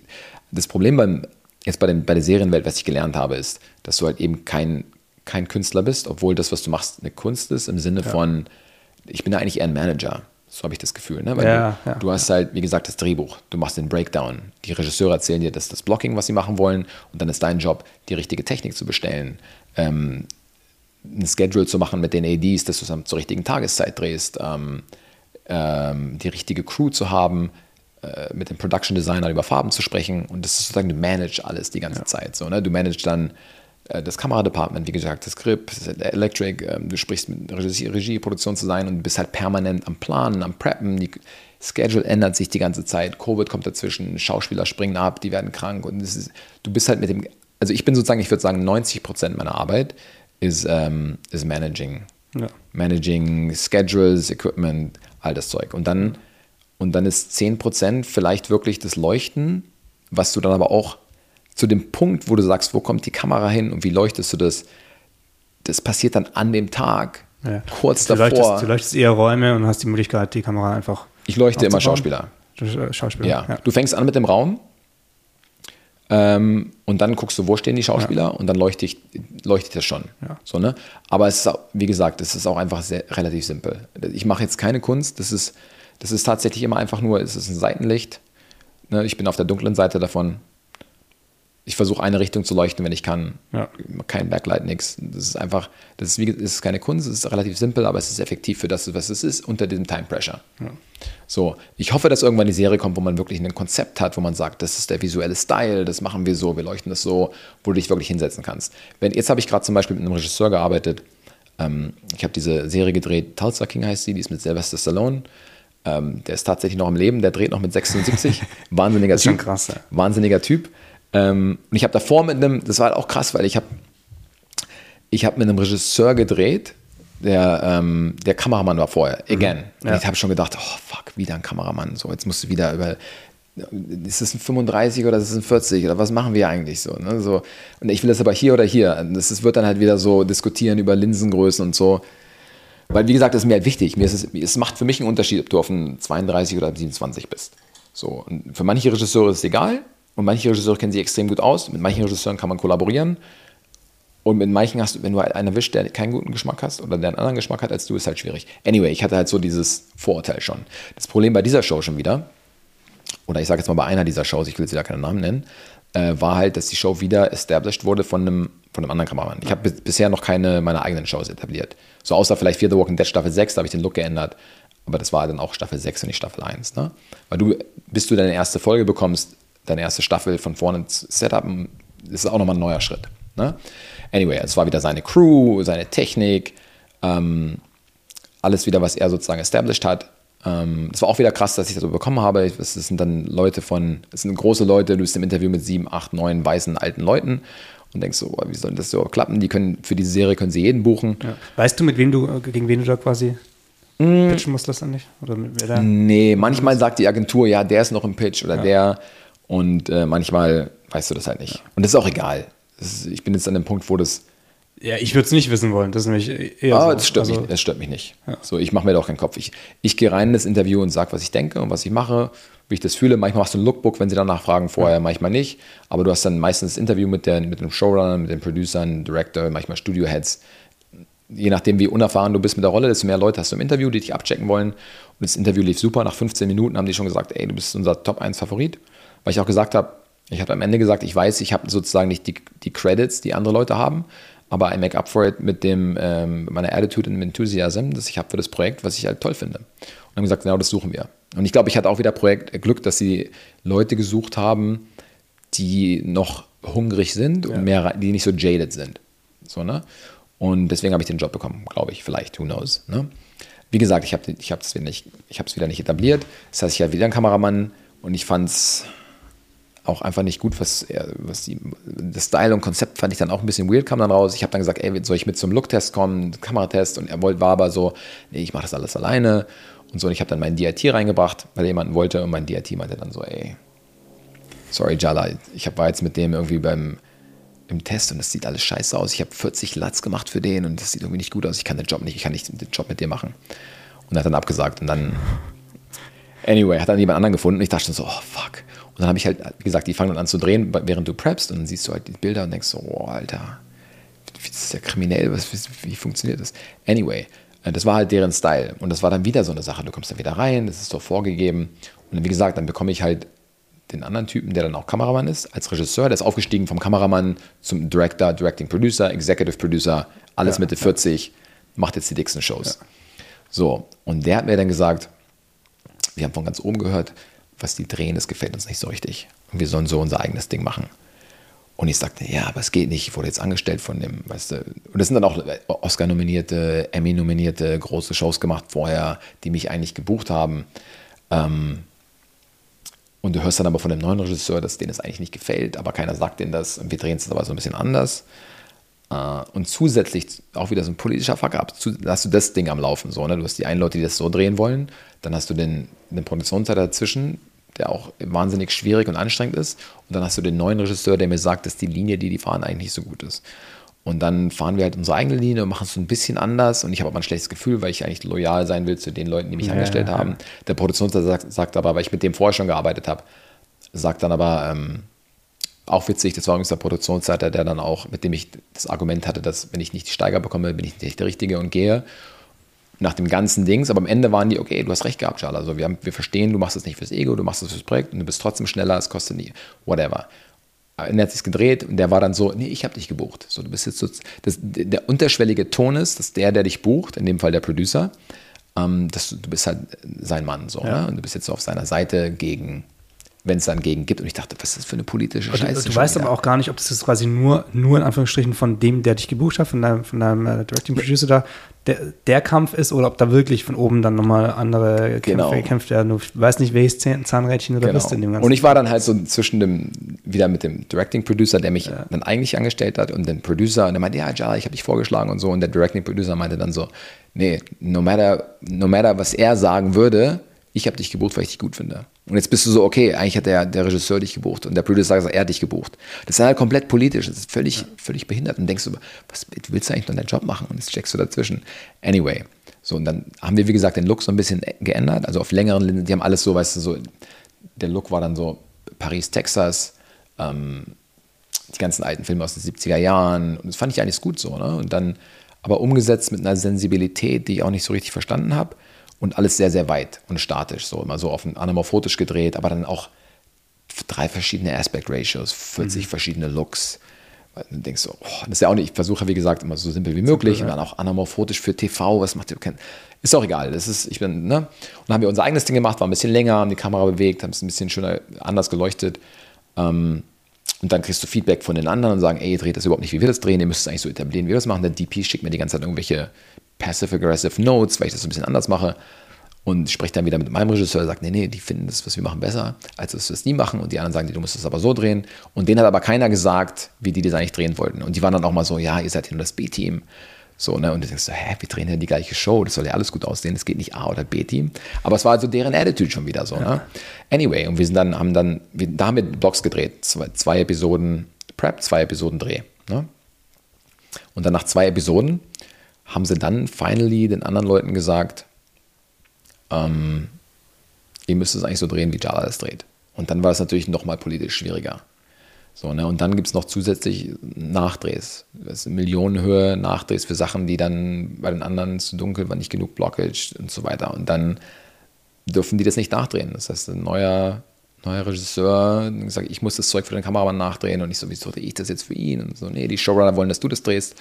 das Problem beim, jetzt bei, dem, bei der Serienwelt, was ich gelernt habe, ist, dass du halt eben kein, kein Künstler bist, obwohl das, was du machst, eine Kunst ist, im Sinne ja. von, ich bin da eigentlich eher ein Manager. So habe ich das Gefühl. Ne? Weil ja, du, ja, du, hast halt, wie gesagt, das Drehbuch. Du machst den Breakdown. Die Regisseure erzählen dir das, das Blocking, was sie machen wollen. Und dann ist dein Job, die richtige Technik zu bestellen. Ähm, ein Schedule zu machen mit den ADs, dass du es zur richtigen Tageszeit drehst. Ähm, ähm, die richtige Crew zu haben, äh, mit dem Production Designer über Farben zu sprechen und das ist sozusagen, du managst alles die ganze ja. Zeit. So, ne? Du managst dann äh, das Kameradepartment, wie gesagt, das Skript, das Electric, äh, du sprichst mit Regie, Regie, Produktion zu sein und bist halt permanent am Planen, am Preppen, die Schedule ändert sich die ganze Zeit, Covid kommt dazwischen, Schauspieler springen ab, die werden krank und ist, du bist halt mit dem, also ich bin sozusagen, ich würde sagen, 90 Prozent meiner Arbeit ist, ähm, ist Managing. Ja. Managing Schedules, Equipment, all das Zeug. Und dann, und dann ist 10% vielleicht wirklich das Leuchten, was du dann aber auch zu dem Punkt, wo du sagst, wo kommt die Kamera hin und wie leuchtest du das, das passiert dann an dem Tag, ja. kurz du davor. Leuchtest, du leuchtest eher Räume und hast die Möglichkeit, die Kamera einfach. Ich leuchte immer Schauspieler. Schauspieler. Ja. ja. Du fängst an mit dem Raum ähm, und dann guckst du, wo stehen die Schauspieler ja. und dann leuchte ich, leuchte ich das schon. Ja. So, ne? Aber es ist, wie gesagt, es ist auch einfach sehr, relativ simpel. Ich mache jetzt keine Kunst, das ist, das ist tatsächlich immer einfach nur, es ist ein Seitenlicht. Ne? Ich bin auf der dunklen Seite davon ich versuche eine Richtung zu leuchten, wenn ich kann. Ja. Kein Backlight, nichts. Das ist einfach, das ist, wie, das ist keine Kunst, es ist relativ simpel, aber es ist effektiv für das, was es ist, unter diesem Time Pressure. So, ich hoffe, dass irgendwann die Serie kommt, wo man wirklich ein Konzept hat, wo man sagt, das ist der visuelle Style, das machen wir so, wir leuchten das so, wo du dich wirklich hinsetzen kannst. Wenn, jetzt habe ich gerade zum Beispiel mit einem Regisseur gearbeitet. Ähm, ich habe diese Serie gedreht, Tulsa King heißt sie, die ist mit Sylvester Stallone. Ähm, der ist tatsächlich noch im Leben, der dreht noch mit 76. Wahnsinniger Typ. Krass, ja. Wahnsinniger Typ. Ähm, und ich habe davor mit einem, das war halt auch krass, weil ich habe ich hab mit einem Regisseur gedreht, der, ähm, der Kameramann war vorher, mhm. again. Mhm. Und ich habe schon gedacht, oh fuck, wieder ein Kameramann. So, jetzt musst du wieder über. Ist es ein 35 oder ist es ein 40 oder was machen wir eigentlich so, ne? so? Und ich will das aber hier oder hier. Das ist, wird dann halt wieder so diskutieren über Linsengrößen und so. Weil, wie gesagt, das ist mir halt wichtig. Mir ist es, es macht für mich einen Unterschied, ob du auf einem 32 oder 27 bist. So, und für manche Regisseure ist es egal, und manche Regisseure kennen sich extrem gut aus. Mit manchen Regisseuren kann man kollaborieren. Und mit manchen hast du, wenn du halt einen erwischt, der keinen guten Geschmack hast oder der einen anderen Geschmack hat als du, ist halt schwierig. Anyway, ich hatte halt so dieses Vorurteil schon. Das Problem bei dieser Show schon wieder, oder ich sage jetzt mal bei einer dieser Shows, ich will jetzt wieder keinen Namen nennen, äh, war halt, dass die Show wieder established wurde von einem, von einem anderen Kameramann. Ich habe bisher noch keine meiner eigenen Shows etabliert. So außer vielleicht Fear the Walking Dead Staffel 6, da habe ich den Look geändert. Aber das war dann auch Staffel 6 und nicht Staffel 1. Ne? Weil du, bis du deine erste Folge bekommst, deine erste Staffel von vorne Setup, ist auch nochmal ein neuer Schritt. Ne? Anyway, es war wieder seine Crew, seine Technik, ähm, alles wieder, was er sozusagen established hat. Ähm, es war auch wieder krass, dass ich das so bekommen habe. Es sind dann Leute von, es sind große Leute, du bist im Interview mit sieben, acht, neun weißen alten Leuten und denkst so, wie soll das so klappen? Die können für diese Serie können sie jeden buchen. Ja. Weißt du, mit wem du, gegen wen du da quasi mm. pitchen musst das dann nicht? Oder mit wer da? Nee, manchmal sagt die Agentur, ja, der ist noch im Pitch oder ja. der und äh, manchmal weißt du das halt nicht. Und das ist auch egal. Ich bin jetzt an dem Punkt, wo das. Ja, ich würde es nicht wissen wollen. Das ist nämlich eher. Ah, so. das, stört also, mich, das stört mich nicht. Ja. So, ich mache mir da auch keinen Kopf. Ich, ich gehe rein in das Interview und sage, was ich denke und was ich mache, wie ich das fühle. Manchmal machst du ein Lookbook, wenn sie danach fragen, vorher, ja. manchmal nicht. Aber du hast dann meistens das Interview mit, der, mit dem Showrunner, mit den Producern, Director, manchmal Studio-Heads. Je nachdem, wie unerfahren du bist mit der Rolle, desto mehr Leute hast du im Interview, die dich abchecken wollen. Und das Interview lief super. Nach 15 Minuten haben die schon gesagt, ey, du bist unser Top-1-Favorit. Weil ich auch gesagt habe, ich habe am Ende gesagt, ich weiß, ich habe sozusagen nicht die, die Credits, die andere Leute haben, aber I make up for it mit dem, ähm, meiner Attitude und Enthusiasm, das ich habe für das Projekt, was ich halt toll finde. Und haben gesagt, genau das suchen wir. Und ich glaube, ich hatte auch wieder Projekt äh, Glück, dass sie Leute gesucht haben, die noch hungrig sind und mehr, die nicht so jaded sind. So, ne? Und deswegen habe ich den Job bekommen, glaube ich, vielleicht, who knows. Ne? Wie gesagt, ich habe es ich wieder, nicht, wieder nicht etabliert. Das heißt, ich hatte wieder einen Kameramann und ich fand es auch einfach nicht gut, was, was die, das Style und Konzept fand ich dann auch ein bisschen weird, kam dann raus. Ich habe dann gesagt, ey, soll ich mit zum Look-Test kommen, Kameratest? Und er wollte, war aber so, nee, ich mache das alles alleine und so. Und ich habe dann meinen DIT reingebracht, weil jemanden wollte und mein DIT meinte dann so, ey, sorry Jala, ich war jetzt mit dem irgendwie beim im Test und das sieht alles scheiße aus. Ich habe 40 Latz gemacht für den und das sieht irgendwie nicht gut aus. Ich kann den Job nicht, ich kann nicht den Job mit dir machen. Und er hat dann abgesagt und dann, anyway, hat dann jemand anderen gefunden und ich dachte schon so, oh fuck. Und dann habe ich halt, wie gesagt, die fangen dann an zu drehen, während du preppst und dann siehst du halt die Bilder und denkst so, oh, Alter, das ist ja kriminell, was, wie, funktioniert das? Anyway, äh, das war halt deren Style. Und das war dann wieder so eine Sache. Du kommst dann wieder rein, das ist so vorgegeben. Und wie gesagt, dann bekomme ich halt den anderen Typen, der dann auch Kameramann ist, als Regisseur. Der ist aufgestiegen vom Kameramann zum Director, Directing Producer, Executive Producer, alles ja, Mitte 40, ja. macht jetzt die dicksten Shows. Ja. So, und der hat mir dann gesagt, wir haben von ganz oben gehört, was die drehen, das gefällt uns nicht so richtig. Und wir sollen so unser eigenes Ding machen. Und ich sagte, ja, aber es geht nicht. Ich wurde jetzt angestellt von dem, weißt du. Und das sind dann auch Oscar-nominierte, Emmy-nominierte große Shows gemacht vorher, die mich eigentlich gebucht haben. Ähm, und du hörst dann aber von dem neuen Regisseur, dass denen das eigentlich nicht gefällt, aber keiner sagt denen das. Und wir drehen es aber so ein bisschen anders. Uh, und zusätzlich auch wieder so ein politischer Fuck-up. hast du das Ding am Laufen. So, ne? Du hast die einen Leute, die das so drehen wollen. Dann hast du den, den Produktionszeit dazwischen, der auch wahnsinnig schwierig und anstrengend ist. Und dann hast du den neuen Regisseur, der mir sagt, dass die Linie, die die fahren, eigentlich nicht so gut ist. Und dann fahren wir halt unsere eigene Linie und machen es so ein bisschen anders. Und ich habe aber ein schlechtes Gefühl, weil ich eigentlich loyal sein will zu den Leuten, die mich ja, angestellt ja. haben. Der Produktionsleiter sagt, sagt, aber, weil ich mit dem vorher schon gearbeitet habe, sagt dann aber, ähm, auch witzig, das war übrigens der Produktionsleiter, der dann auch, mit dem ich das Argument hatte, dass wenn ich nicht die Steiger bekomme, bin ich nicht der Richtige und gehe nach dem ganzen Dings. Aber am Ende waren die, okay, du hast recht gehabt, Charles. Also wir, haben, wir verstehen, du machst das nicht fürs Ego, du machst das fürs Projekt und du bist trotzdem schneller, es kostet nie, whatever er hat sich gedreht und der war dann so, nee, ich habe dich gebucht. So, du bist jetzt so, das, der unterschwellige Ton ist, dass der, der dich bucht, in dem Fall der Producer, ähm, dass du, du bist halt sein Mann so, ja. ne? und du bist jetzt so auf seiner Seite gegen wenn es dann gegen gibt. Und ich dachte, was ist das für eine politische und Scheiße? Du, du weißt wieder. aber auch gar nicht, ob das jetzt quasi nur, nur in Anführungsstrichen von dem, der dich gebucht hat, von deinem, von deinem äh, Directing Producer da, der, der Kampf ist oder ob da wirklich von oben dann nochmal andere genau. Kämpfe gekämpft werden. Du weißt nicht, welches Zahnrädchen oder genau. bist in dem ganzen. Und ich war dann halt so zwischen dem, wieder mit dem Directing Producer, der mich ja. dann eigentlich angestellt hat und dem Producer und der meinte, ja, Jala, ich habe dich vorgeschlagen und so. Und der Directing Producer meinte dann so, nee, no matter, no matter was er sagen würde, ich habe dich gebucht, weil ich dich gut finde. Und jetzt bist du so, okay, eigentlich hat der, der Regisseur dich gebucht und der Producer sagt, er hat dich gebucht. Das ist halt komplett politisch, das ist völlig, ja. völlig behindert. Und denkst du, was willst du eigentlich noch deinen Job machen? Und jetzt checkst du dazwischen. Anyway, so und dann haben wir, wie gesagt, den Look so ein bisschen geändert. Also auf längeren Linien, die haben alles so, weißt du, so, der Look war dann so Paris, Texas, ähm, die ganzen alten Filme aus den 70er Jahren. Und das fand ich eigentlich gut so. Ne? Und dann aber umgesetzt mit einer Sensibilität, die ich auch nicht so richtig verstanden habe und alles sehr, sehr weit und statisch, so immer so auf ein anamorphotisch gedreht, aber dann auch drei verschiedene Aspect Ratios, 40 mhm. verschiedene Looks. Und denkst so, oh, das ist ja auch nicht, ich versuche wie gesagt immer so simpel wie möglich simpel, und dann auch anamorphotisch für TV, was macht ihr, ist auch egal, das ist, ich bin, ne, und dann haben wir unser eigenes Ding gemacht, war ein bisschen länger, haben die Kamera bewegt, haben es ein bisschen schöner, anders geleuchtet, ähm, und dann kriegst du Feedback von den anderen und sagen, ey, ihr dreht das überhaupt nicht, wie wir das drehen, ihr müsst es eigentlich so etablieren, wie wir das machen. Der DP schickt mir die ganze Zeit irgendwelche Passive-Aggressive Notes, weil ich das so ein bisschen anders mache. Und spreche dann wieder mit meinem Regisseur, der sagt, nee, nee, die finden das, was wir machen, besser, als dass wir es nie machen. Und die anderen sagen, du musst es aber so drehen. Und denen hat aber keiner gesagt, wie die das eigentlich drehen wollten. Und die waren dann auch mal so, ja, ihr seid ja nur das B-Team. So, ne? Und du denkst so, hä, wir drehen ja die gleiche Show, das soll ja alles gut aussehen, es geht nicht A oder B-Team. Aber es war also deren Attitude schon wieder so, ne? ja. ne? Anyway, und wir sind dann, haben dann, wir, da haben wir Blogs gedreht, zwei, zwei Episoden Prep, zwei Episoden Dreh. Ne? Und dann nach zwei Episoden haben sie dann finally den anderen Leuten gesagt, ähm, ihr müsst es eigentlich so drehen, wie Jala es dreht. Und dann war es natürlich nochmal politisch schwieriger. So, ne? Und dann gibt es noch zusätzlich Nachdrehs. Das ist Millionenhöhe Nachdrehs für Sachen, die dann bei den anderen zu dunkel war, nicht genug Blockage und so weiter. Und dann dürfen die das nicht nachdrehen. Das heißt, ein neuer, neuer Regisseur sagt, ich muss das Zeug für den Kameramann nachdrehen und ich so, wieso drehe ich das jetzt für ihn? Und so, nee, die Showrunner wollen, dass du das drehst.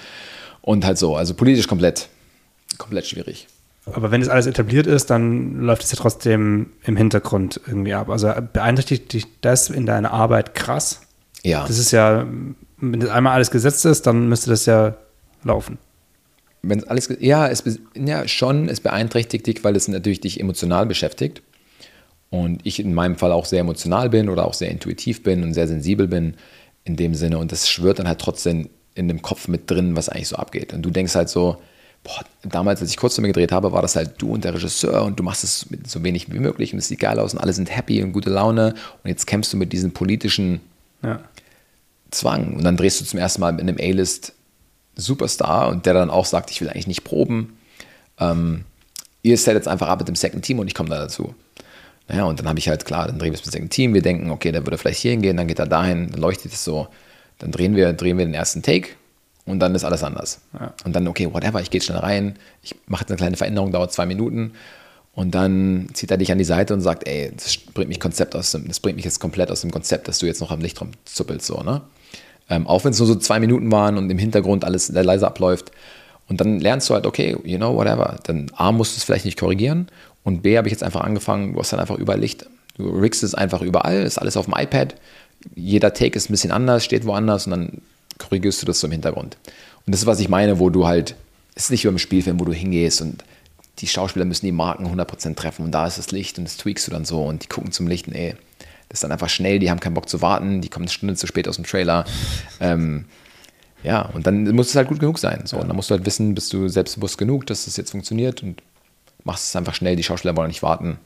Und halt so, also politisch komplett, komplett schwierig. Aber wenn es alles etabliert ist, dann läuft es ja trotzdem im Hintergrund irgendwie ab. Also beeinträchtigt dich das in deiner Arbeit krass? Ja. Das ist ja, wenn das einmal alles gesetzt ist, dann müsste das ja laufen. Wenn es alles, ja, es, ja, schon, es beeinträchtigt dich, weil es natürlich dich emotional beschäftigt. Und ich in meinem Fall auch sehr emotional bin oder auch sehr intuitiv bin und sehr sensibel bin in dem Sinne. Und das schwört dann halt trotzdem in dem Kopf mit drin, was eigentlich so abgeht. Und du denkst halt so, boah, damals, als ich Kurzfilme gedreht habe, war das halt du und der Regisseur und du machst es mit so wenig wie möglich und es sieht geil aus und alle sind happy und gute Laune. Und jetzt kämpfst du mit diesem politischen ja. Zwang. Und dann drehst du zum ersten Mal mit einem A-List Superstar und der dann auch sagt, ich will eigentlich nicht proben. Ähm, ihr seid jetzt einfach ab mit dem Second Team und ich komme da dazu. Naja, und dann habe ich halt, klar, dann drehen wir es mit dem Second Team, wir denken, okay, der würde vielleicht hier hingehen, dann geht er dahin, dann leuchtet es so. Dann drehen wir, drehen wir den ersten Take und dann ist alles anders. Ja. Und dann, okay, whatever, ich gehe schnell rein, ich mache jetzt eine kleine Veränderung, dauert zwei Minuten und dann zieht er dich an die Seite und sagt, ey, das bringt mich Konzept aus dem, das bringt mich jetzt komplett aus dem Konzept, dass du jetzt noch am Licht rumzuppelst, so, ne? Ähm, auch wenn es nur so zwei Minuten waren und im Hintergrund alles leise abläuft. Und dann lernst du halt, okay, you know, whatever. Dann A, musst du es vielleicht nicht korrigieren und B, habe ich jetzt einfach angefangen, du hast dann einfach überall Licht. Du riggst es einfach überall, ist alles auf dem iPad jeder Take ist ein bisschen anders, steht woanders und dann korrigierst du das so im Hintergrund. Und das ist, was ich meine, wo du halt, es ist nicht wie beim Spielfilm, wo du hingehst und die Schauspieler müssen die Marken 100% treffen und da ist das Licht und das tweakst du dann so und die gucken zum Licht und ey, das ist dann einfach schnell, die haben keinen Bock zu warten, die kommen eine Stunde zu spät aus dem Trailer. Ähm, Ja, und dann muss es halt gut genug sein. So. Und dann musst du halt wissen, bist du selbstbewusst genug, dass das jetzt funktioniert und machst es einfach schnell, die Schauspieler wollen nicht warten,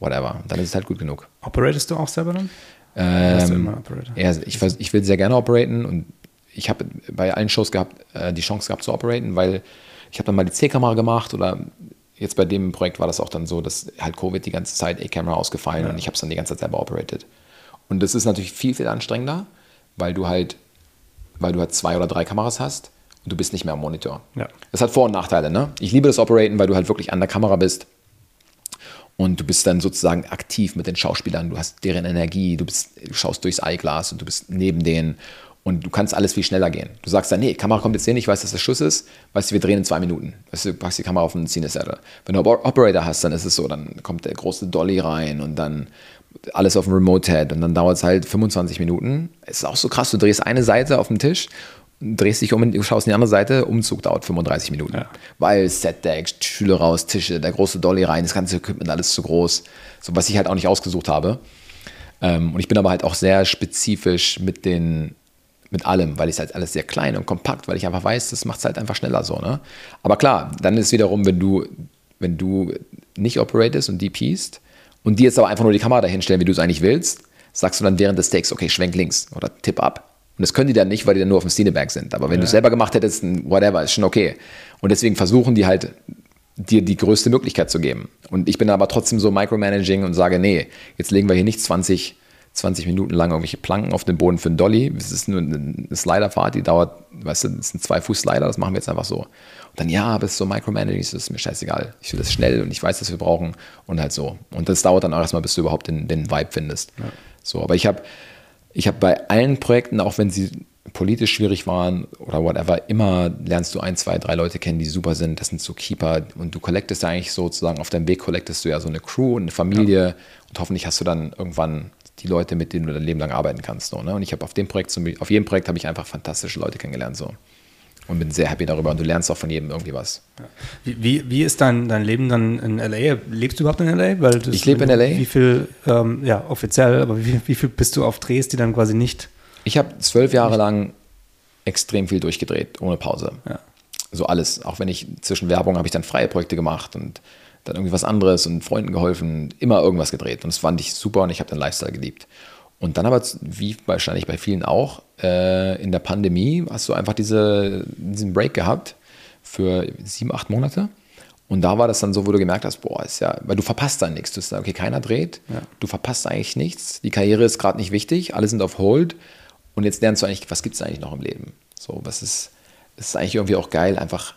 whatever. Und dann ist es halt gut genug. Operatest du auch selber dann? Ähm, ja, ich, ich will sehr gerne operaten und ich habe bei allen Shows gehabt, äh, die Chance gehabt zu operaten, weil ich habe dann mal die C-Kamera gemacht oder jetzt bei dem Projekt war das auch dann so, dass halt Covid die ganze Zeit A-Kamera ausgefallen ja. und ich habe es dann die ganze Zeit selber operated. Und das ist natürlich viel, viel anstrengender, weil du halt, weil du halt zwei oder drei Kameras hast und du bist nicht mehr am Monitor. Ja. Das hat Vor- und Nachteile, ne? Ich liebe das Operaten, weil du halt wirklich an der Kamera bist und du bist dann sozusagen aktiv mit den Schauspielern, du hast deren Energie, du, bist, du schaust durchs Eyeglass und du bist neben denen und du kannst alles viel schneller gehen. Du sagst dann, nee, Kamera kommt jetzt hin, ich weiß, dass das Schuss ist, weißt du, wir drehen in zwei Minuten. Weißt du, packst die Kamera auf den Cinesetter. Wenn du Operator hast, dann ist es so, dann kommt der große Dolly rein und dann alles auf dem Remote-Head und dann dauert es halt 25 Minuten. Es ist auch so krass, du drehst eine Seite auf dem Tisch drehst dich um und schaust in die andere Seite, Umzug dauert 35 Minuten. Ja. Weil Setdecks, Stühle raus, Tische, der große Dolly rein, das ganze Equipment alles zu groß. So, was ich halt auch nicht ausgesucht habe. Ähm, und ich bin aber halt auch sehr spezifisch mit den, mit allem, weil ich halt alles sehr klein und kompakt, weil ich einfach weiß, das macht es halt einfach schneller so. Ne? Aber klar, dann ist es wiederum, wenn du, wenn du nicht operatest und DPst und die jetzt aber einfach nur die Kamera dahinstellen, wie du es eigentlich willst, sagst du dann während des Takes, okay, schwenk links oder tipp ab und das können die dann nicht, weil die dann nur auf dem Cineberg sind. Aber wenn ja. du es selber gemacht hättest, whatever, ist schon okay. Und deswegen versuchen die halt, dir die größte Möglichkeit zu geben. Und ich bin aber trotzdem so micromanaging und sage, nee, jetzt legen wir hier nicht 20, 20 Minuten lang irgendwelche Planken auf den Boden für einen Dolly. Das ist nur eine Sliderfahrt, die dauert, weißt du, das sind zwei Fuß Slider, das machen wir jetzt einfach so. Und dann, ja, aber es ist so Micromanaging, das ist mir scheißegal. Ich will das schnell und ich weiß, was wir brauchen und halt so. Und das dauert dann auch erstmal, bis du überhaupt den, den Vibe findest. Ja. So, aber ich habe ich habe bei allen Projekten, auch wenn sie politisch schwierig waren oder whatever, immer lernst du ein, zwei, drei Leute kennen, die super sind. Das sind so Keeper und du collectest ja eigentlich sozusagen auf deinem Weg collectest du ja so eine Crew, eine Familie ja. und hoffentlich hast du dann irgendwann die Leute, mit denen du dein Leben lang arbeiten kannst. So, ne? Und ich habe auf dem Projekt, auf jedem Projekt habe ich einfach fantastische Leute kennengelernt. So und bin sehr happy darüber. Und du lernst auch von jedem irgendwie was. Wie, wie, wie, ist dein, dein Leben dann in LA? Lebst du überhaupt in LA? Weil ich lebe in LA. Wie viel, ähm, ja, offiziell, aber wie, wie viel bist du auf Drehs, die dann quasi nicht? Ich habe zwölf Jahre lang extrem viel durchgedreht, ohne Pause. Ja. So alles. Auch wenn ich zwischen Werbung habe ich dann freie Projekte gemacht und dann irgendwie was anderes und Freunden geholfen, immer irgendwas gedreht. Und das fand ich super und ich habe den Lifestyle geliebt. Und dann aber, wie wahrscheinlich bei vielen auch, äh, in der Pandemie hast du einfach diese, diesen Break gehabt für sieben, acht Monate. Und da war das dann so, wo du gemerkt hast, boah, ist ja, weil du verpasst dann nichts. Du sagst, okay, keiner dreht, ja. du verpasst eigentlich nichts. Die Karriere ist gerade nicht wichtig, alle sind auf Hold. Und jetzt lernst du eigentlich, was gibt es eigentlich noch im Leben? So, was ist, ist eigentlich irgendwie auch geil, einfach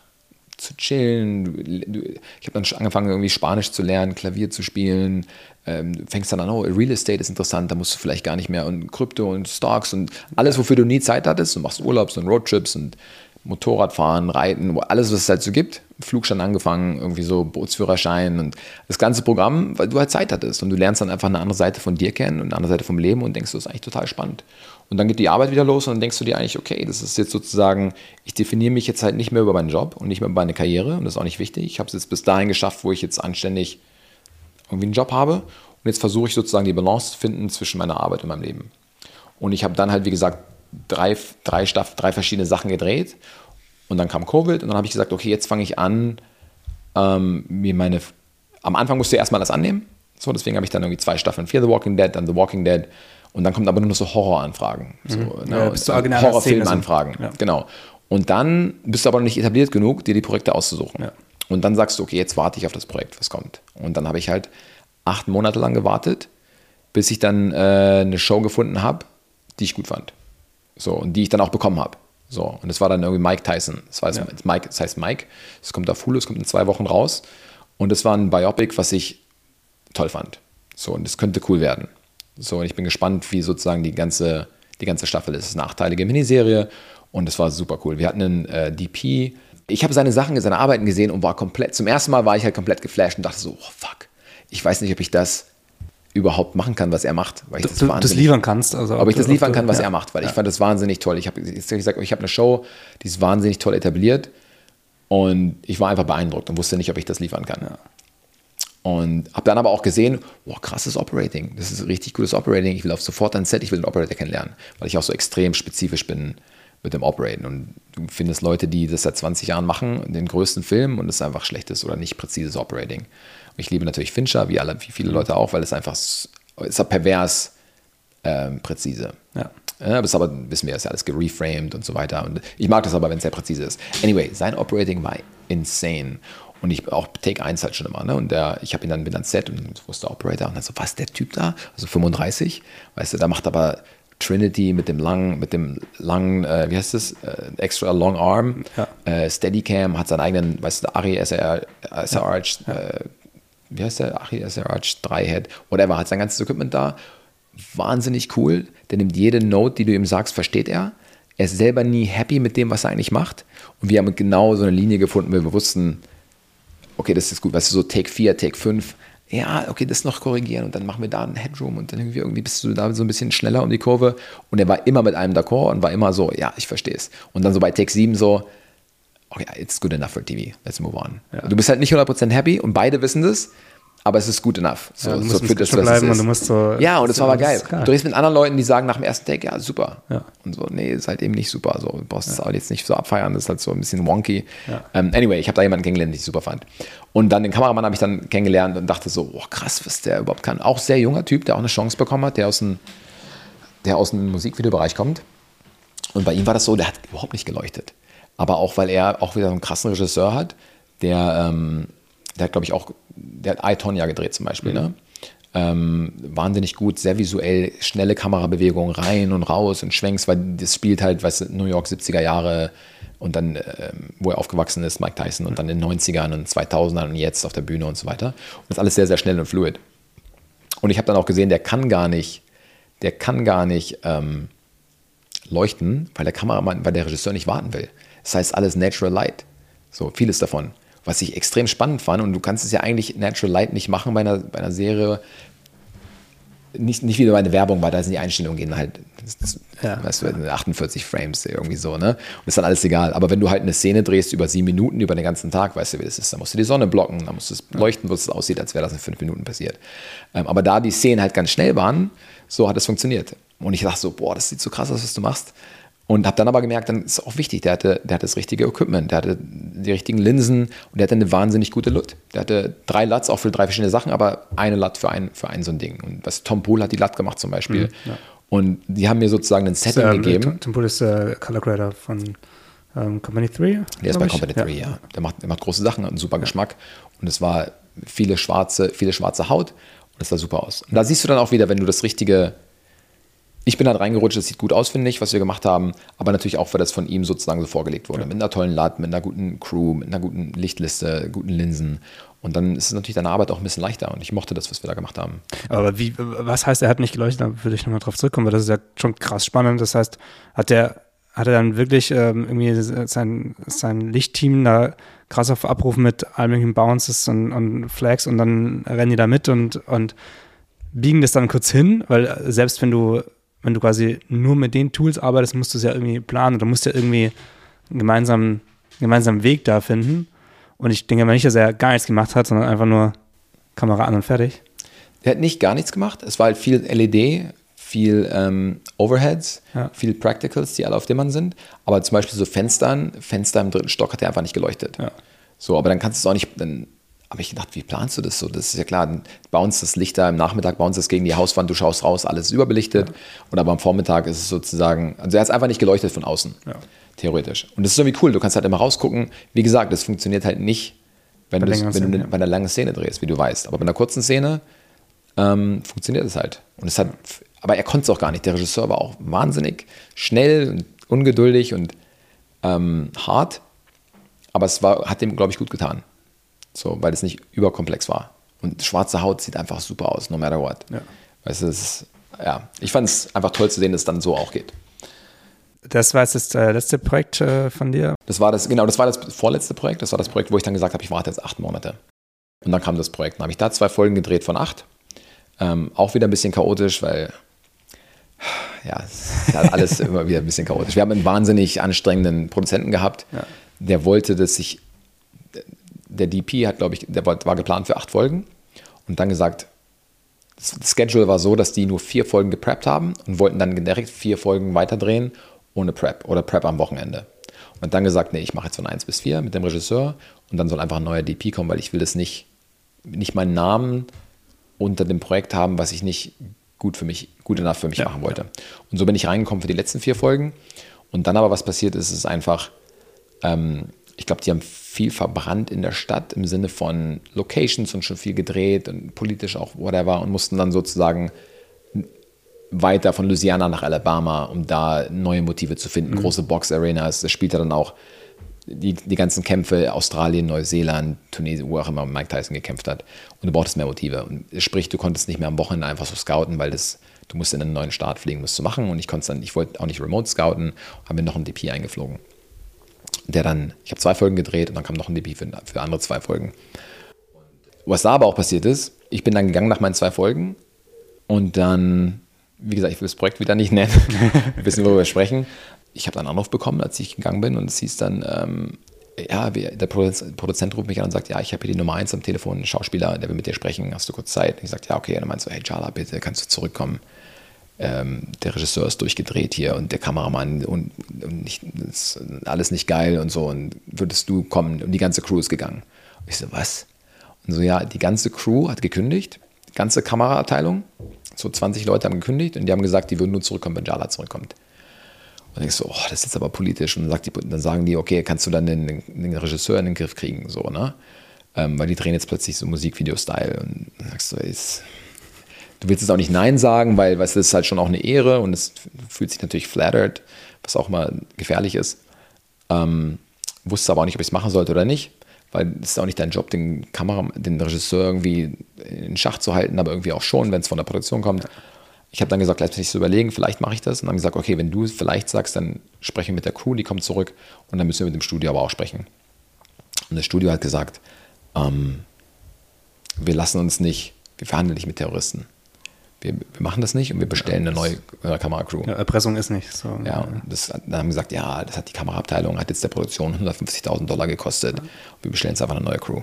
zu chillen. Ich habe dann angefangen, irgendwie Spanisch zu lernen, Klavier zu spielen. Ähm, fängst dann an, oh, Real Estate ist interessant, da musst du vielleicht gar nicht mehr und Krypto und Stocks und alles, wofür du nie Zeit hattest. Du machst Urlaubs und Roadtrips und Motorradfahren, Reiten, alles, was es halt so gibt. Flugschein angefangen, irgendwie so Bootsführerschein und das ganze Programm, weil du halt Zeit hattest und du lernst dann einfach eine andere Seite von dir kennen und eine andere Seite vom Leben und denkst, das ist eigentlich total spannend. Und dann geht die Arbeit wieder los und dann denkst du dir eigentlich, okay, das ist jetzt sozusagen, ich definiere mich jetzt halt nicht mehr über meinen Job und nicht mehr über meine Karriere und das ist auch nicht wichtig. Ich habe es jetzt bis dahin geschafft, wo ich jetzt anständig irgendwie einen Job habe und jetzt versuche ich sozusagen die Balance zu finden zwischen meiner Arbeit und meinem Leben. Und ich habe dann halt, wie gesagt, drei, drei, Staff, drei verschiedene Sachen gedreht und dann kam Covid und dann habe ich gesagt, okay, jetzt fange ich an, ähm, mir meine, am Anfang musste ich erstmal das annehmen, so, deswegen habe ich dann irgendwie zwei Staffeln, Fear the Walking Dead, dann The Walking Dead und dann kommt aber nur noch so Horroranfragen. So, mhm. ne? ja, bist du Horrorfilmanfragen. Ja. Genau. Und dann bist du aber noch nicht etabliert genug, dir die Projekte auszusuchen. Ja. Und dann sagst du, okay, jetzt warte ich auf das Projekt, was kommt. Und dann habe ich halt acht Monate lang gewartet, bis ich dann äh, eine Show gefunden habe, die ich gut fand. So, und die ich dann auch bekommen habe. So, und das war dann irgendwie Mike Tyson. Das, war ja. Mike, das heißt Mike. Es kommt auf Hulu, es kommt in zwei Wochen raus. Und das war ein Biopic, was ich toll fand. So, und das könnte cool werden. So, und ich bin gespannt, wie sozusagen die ganze, die ganze Staffel ist. Es ist eine achteilige Miniserie und es war super cool. Wir hatten einen äh, DP. Ich habe seine Sachen, seine Arbeiten gesehen und war komplett, zum ersten Mal war ich halt komplett geflasht und dachte so, oh fuck, ich weiß nicht, ob ich das überhaupt machen kann, was er macht. Weil ich das, du, das liefern kannst. Also ob ich das liefern kann, was ja. er macht, weil ja. ich fand das wahnsinnig toll. Ich habe gesagt, ich habe eine Show, die ist wahnsinnig toll etabliert und ich war einfach beeindruckt und wusste nicht, ob ich das liefern kann. Ja. Und habe dann aber auch gesehen, wow, krasses Operating. Das ist richtig gutes Operating. Ich will auf sofort ein Set, ich will den Operator kennenlernen, weil ich auch so extrem spezifisch bin, mit dem Operaten. Und du findest Leute, die das seit 20 Jahren machen, den größten Film und es ist einfach schlechtes oder nicht präzises Operating. Und ich liebe natürlich Fincher, wie, alle, wie viele mhm. Leute auch, weil es einfach ist pervers ähm, präzise. Ja. Ja, das aber, wissen wir, ist ja alles gereframed und so weiter. Und ich mag das aber, wenn es sehr präzise ist. Anyway, sein Operating war insane. Und ich auch Take 1 halt schon immer. Ne? Und der, ich habe ihn dann, bin dann Set und wusste Operator. Und dann so, was, der Typ da? Also 35. Weißt du, da macht aber Trinity mit dem langen, mit dem langen, äh, wie heißt das, äh, extra long arm, ja. äh, Steadicam, hat seinen eigenen, weißt du, Ari SR, SRH, ja. äh, wie heißt der, Ari SRH 3 Head, whatever, hat sein ganzes Equipment da. Wahnsinnig cool. Der nimmt jede Note, die du ihm sagst, versteht er. Er ist selber nie happy mit dem, was er eigentlich macht. Und wir haben genau so eine Linie gefunden, wir wussten, okay, das ist gut, weißt du, so Take 4, Take 5, ja, okay, das noch korrigieren und dann machen wir da einen Headroom und dann irgendwie, irgendwie bist du da so ein bisschen schneller um die Kurve. Und er war immer mit einem d'accord und war immer so, ja, ich verstehe es. Und dann so bei Take 7 so, okay, it's good enough for TV, let's move on. Ja. Du bist halt nicht 100% happy und beide wissen das aber es ist gut enough. So, ja, du musst so für das, bleiben und du musst so. Ja, und das war aber geil. Du redest mit anderen Leuten, die sagen nach dem ersten Take, ja, super. Ja. Und so, nee, ist halt eben nicht super. So, du brauchst es ja. auch jetzt nicht so abfeiern, das ist halt so ein bisschen wonky. Um, ähm, anyway, ich habe da jemanden kennengelernt, den ich super fand. Und dann den Kameramann habe ich dann kennengelernt und dachte so, oh, krass, was der überhaupt kann. Auch sehr junger Typ, der auch eine Chance bekommen hat, der aus dem, der aus dem Musikvideobereich kommt. Und bei ihm war das so, der hat überhaupt nicht geleuchtet. Aber auch, weil er auch wieder so einen krassen Regisseur hat, der, ähm, der hat, glaube ich, auch der hat I, gedreht zum Beispiel, mhm. ne? Ähm, wahnsinnig gut, sehr visuell, schnelle Kamerabewegungen rein und raus und Schwenks, weil das spielt halt, weißt du, New York 70er Jahre und dann, ähm, wo er aufgewachsen ist, Mike Tyson und dann in den 90ern und 2000ern und jetzt auf der Bühne und so weiter. Und das ist alles sehr, sehr schnell und fluid. Und ich habe dann auch gesehen, der kann gar nicht, der kann gar nicht ähm, leuchten, weil der Kameramann, weil der Regisseur nicht warten will. Das heißt, alles Natural Light. So, vieles davon was ich extrem spannend fand. Und du kannst es ja eigentlich Natural Light nicht machen bei einer, bei einer Serie. Nicht, nicht wie bei einer Werbung, weil da sind die Einstellungen gehen halt, das, ja. weißt du, 48 Frames irgendwie so, ne? Und ist dann alles egal. Aber wenn du halt eine Szene drehst über sieben Minuten, über den ganzen Tag, weißt du, wie das ist, dann musst du die Sonne blocken, dann musst du es leuchten, wo es aussieht, als wäre das in fünf Minuten passiert. Ähm, aber da die Szenen halt ganz schnell waren, so hat es funktioniert. Und ich dachte so, boah, das sieht so krass aus, was du machst. Und habe dann aber gemerkt, dann ist auch wichtig, der hatte, der hatte das richtige Equipment, der hatte die richtigen Linsen und der hatte eine wahnsinnig gute LUT. Der hatte drei LUTs auch für drei verschiedene Sachen, aber eine LUT für ein, für ein so ein Ding. Und was Tom Poole hat die LUT gemacht zum Beispiel. Mhm, ja. Und die haben mir sozusagen ein Setting ist, äh, gegeben. Tom Poole ist der Color Grader von ähm, Company 3. Der ist bei Company 3, ja. ja. Der, macht, der macht große Sachen, hat einen super. Geschmack. Und es war viele schwarze, viele schwarze Haut und es sah super aus. Und da siehst du dann auch wieder, wenn du das richtige ich bin halt reingerutscht, das sieht gut aus, finde ich, was wir gemacht haben, aber natürlich auch, weil das von ihm sozusagen so vorgelegt wurde. Ja. Mit einer tollen LUT, mit einer guten Crew, mit einer guten Lichtliste, guten Linsen. Und dann ist es natürlich deine Arbeit auch ein bisschen leichter und ich mochte das, was wir da gemacht haben. Aber wie, was heißt, er hat nicht geleuchtet? Da würde ich nochmal drauf zurückkommen, weil das ist ja schon krass spannend. Das heißt, hat der, hat er dann wirklich ähm, irgendwie sein, sein Lichtteam da krass auf Abruf mit allen möglichen Bounces und, und Flags und dann rennen die da mit und, und biegen das dann kurz hin, weil selbst wenn du wenn du quasi nur mit den Tools arbeitest, musst du es ja irgendwie planen oder musst ja irgendwie einen gemeinsamen, gemeinsamen Weg da finden. Und ich denke mal nicht, dass er gar nichts gemacht hat, sondern einfach nur Kamera an und fertig. Er hat nicht gar nichts gemacht. Es war halt viel LED, viel ähm, Overheads, ja. viel Practicals, die alle auf Dimmern sind. Aber zum Beispiel so Fenstern, Fenster im dritten Stock hat er einfach nicht geleuchtet. Ja. So, aber dann kannst du es auch nicht, dann aber ich gedacht, wie planst du das so? Das ist ja klar, bei uns das Licht da im Nachmittag, bei uns ist gegen die Hauswand, du schaust raus, alles ist überbelichtet. Ja. Und aber am Vormittag ist es sozusagen, also er hat es einfach nicht geleuchtet von außen, ja. theoretisch. Und das ist irgendwie cool, du kannst halt immer rausgucken. Wie gesagt, das funktioniert halt nicht, wenn, bei, wenn Szene, du ja. bei einer langen Szene drehst, wie du weißt. Aber bei einer kurzen Szene ähm, funktioniert es halt. Und es hat, aber er konnte es auch gar nicht. Der Regisseur war auch wahnsinnig schnell und ungeduldig und ähm, hart. Aber es war, hat dem, glaube ich, gut getan. So, weil es nicht überkomplex war. Und schwarze Haut sieht einfach super aus, no matter what. Ja. Weißt du, ist, ja, ich fand es einfach toll zu sehen, dass es dann so auch geht. Das war jetzt das äh, letzte Projekt äh, von dir? Das war das, genau, das war das vorletzte Projekt. Das war das Projekt, wo ich dann gesagt habe, ich warte jetzt acht Monate. Und dann kam das Projekt. Dann habe ich da zwei Folgen gedreht von acht. Ähm, auch wieder ein bisschen chaotisch, weil ja, halt alles immer wieder ein bisschen chaotisch. Wir haben einen wahnsinnig anstrengenden Produzenten gehabt, ja. der wollte, dass ich der DP hat, glaube ich, der war, war, geplant für acht Folgen und dann gesagt, das Schedule war so, dass die nur vier Folgen gepreppt haben und wollten dann direkt vier Folgen weiterdrehen ohne Prep oder Prep am Wochenende. Und dann gesagt, nee, ich mache jetzt von 1 bis 4 mit dem Regisseur und dann soll einfach ein neuer DP kommen, weil ich will das nicht, nicht meinen Namen unter dem Projekt haben, was ich nicht gut für mich, gut enough für mich ja, machen wollte. Ja. Und so bin ich reingekommen für die letzten vier Folgen. Und dann aber was passiert ist, ist einfach, ähm, ich glaube, die haben viel verbrannt in der Stadt im Sinne von Locations und schon viel gedreht und politisch auch whatever und mussten dann sozusagen weiter von Louisiana nach Alabama, um da neue Motive zu finden. Mhm. Große Box-Arenas, das spielt dann auch die, die ganzen Kämpfe, Australien, Neuseeland, Tunesien, wo auch immer Mike Tyson gekämpft hat. Und du brauchtest mehr Motive. Und sprich, du konntest nicht mehr am Wochenende einfach so scouten, weil das, du musst in einen neuen Start fliegen, musst du machen. Und ich konnte dann, ich wollte auch nicht remote scouten, habe mir noch einen DP eingeflogen. Der dann, ich habe zwei Folgen gedreht und dann kam noch ein DP für, für andere zwei Folgen. Was da aber auch passiert ist, ich bin dann gegangen nach meinen zwei Folgen und dann wie gesagt, ich will das Projekt wieder nicht nennen, wir wissen, worüber wir sprechen. Ich habe dann einen Anruf bekommen, als ich gegangen bin und es hieß dann, ähm, ja, der Produzent ruft mich an und sagt, ja, ich habe hier die Nummer 1 am Telefon, ein Schauspieler, der will mit dir sprechen, hast du kurz Zeit? Und ich sagte, ja, okay. Und dann meinst du, hey, Jala, bitte, kannst du zurückkommen? Ähm, der Regisseur ist durchgedreht hier und der Kameramann und, und nicht, alles nicht geil und so. Und würdest du kommen? Und die ganze Crew ist gegangen. Und ich so, was? Und so, ja, die ganze Crew hat gekündigt, ganze Kameraabteilung so 20 Leute haben gekündigt und die haben gesagt, die würden nur zurückkommen, wenn Jala zurückkommt. Und ich so, oh, das ist jetzt aber politisch. Und dann, die, dann sagen die, okay, kannst du dann den, den, Regisseur in den Griff kriegen, so, ne? Ähm, weil die drehen jetzt plötzlich so Musikvideo-Style. Und dann sagst du, ist, du willst jetzt auch nicht Nein sagen, weil weißt, das ist halt schon auch eine Ehre und es fühlt sich natürlich flattered, was auch mal gefährlich ist. Ähm, wusste aber auch nicht, ob ich es machen sollte oder nicht weil es ist auch nicht dein Job, den Kamera, den Regisseur irgendwie in Schach zu halten, aber irgendwie auch schon, wenn es von der Produktion kommt. Ich habe dann gesagt, lass mich so überlegen, vielleicht mache ich das. Und dann gesagt, okay, wenn du es vielleicht sagst, dann spreche ich mit der Crew, die kommt zurück und dann müssen wir mit dem Studio aber auch sprechen. Und das Studio hat gesagt, ähm, wir lassen uns nicht, wir verhandeln nicht mit Terroristen wir, wir, machen das nicht und wir bestellen eine neue äh, Kameracrew. Ja, Erpressung ist nicht so. Ja, das, dann haben wir gesagt, ja, das hat die Kameraabteilung, hat jetzt der Produktion 150.000 Dollar gekostet. Ja. Wir bestellen jetzt einfach eine neue Crew.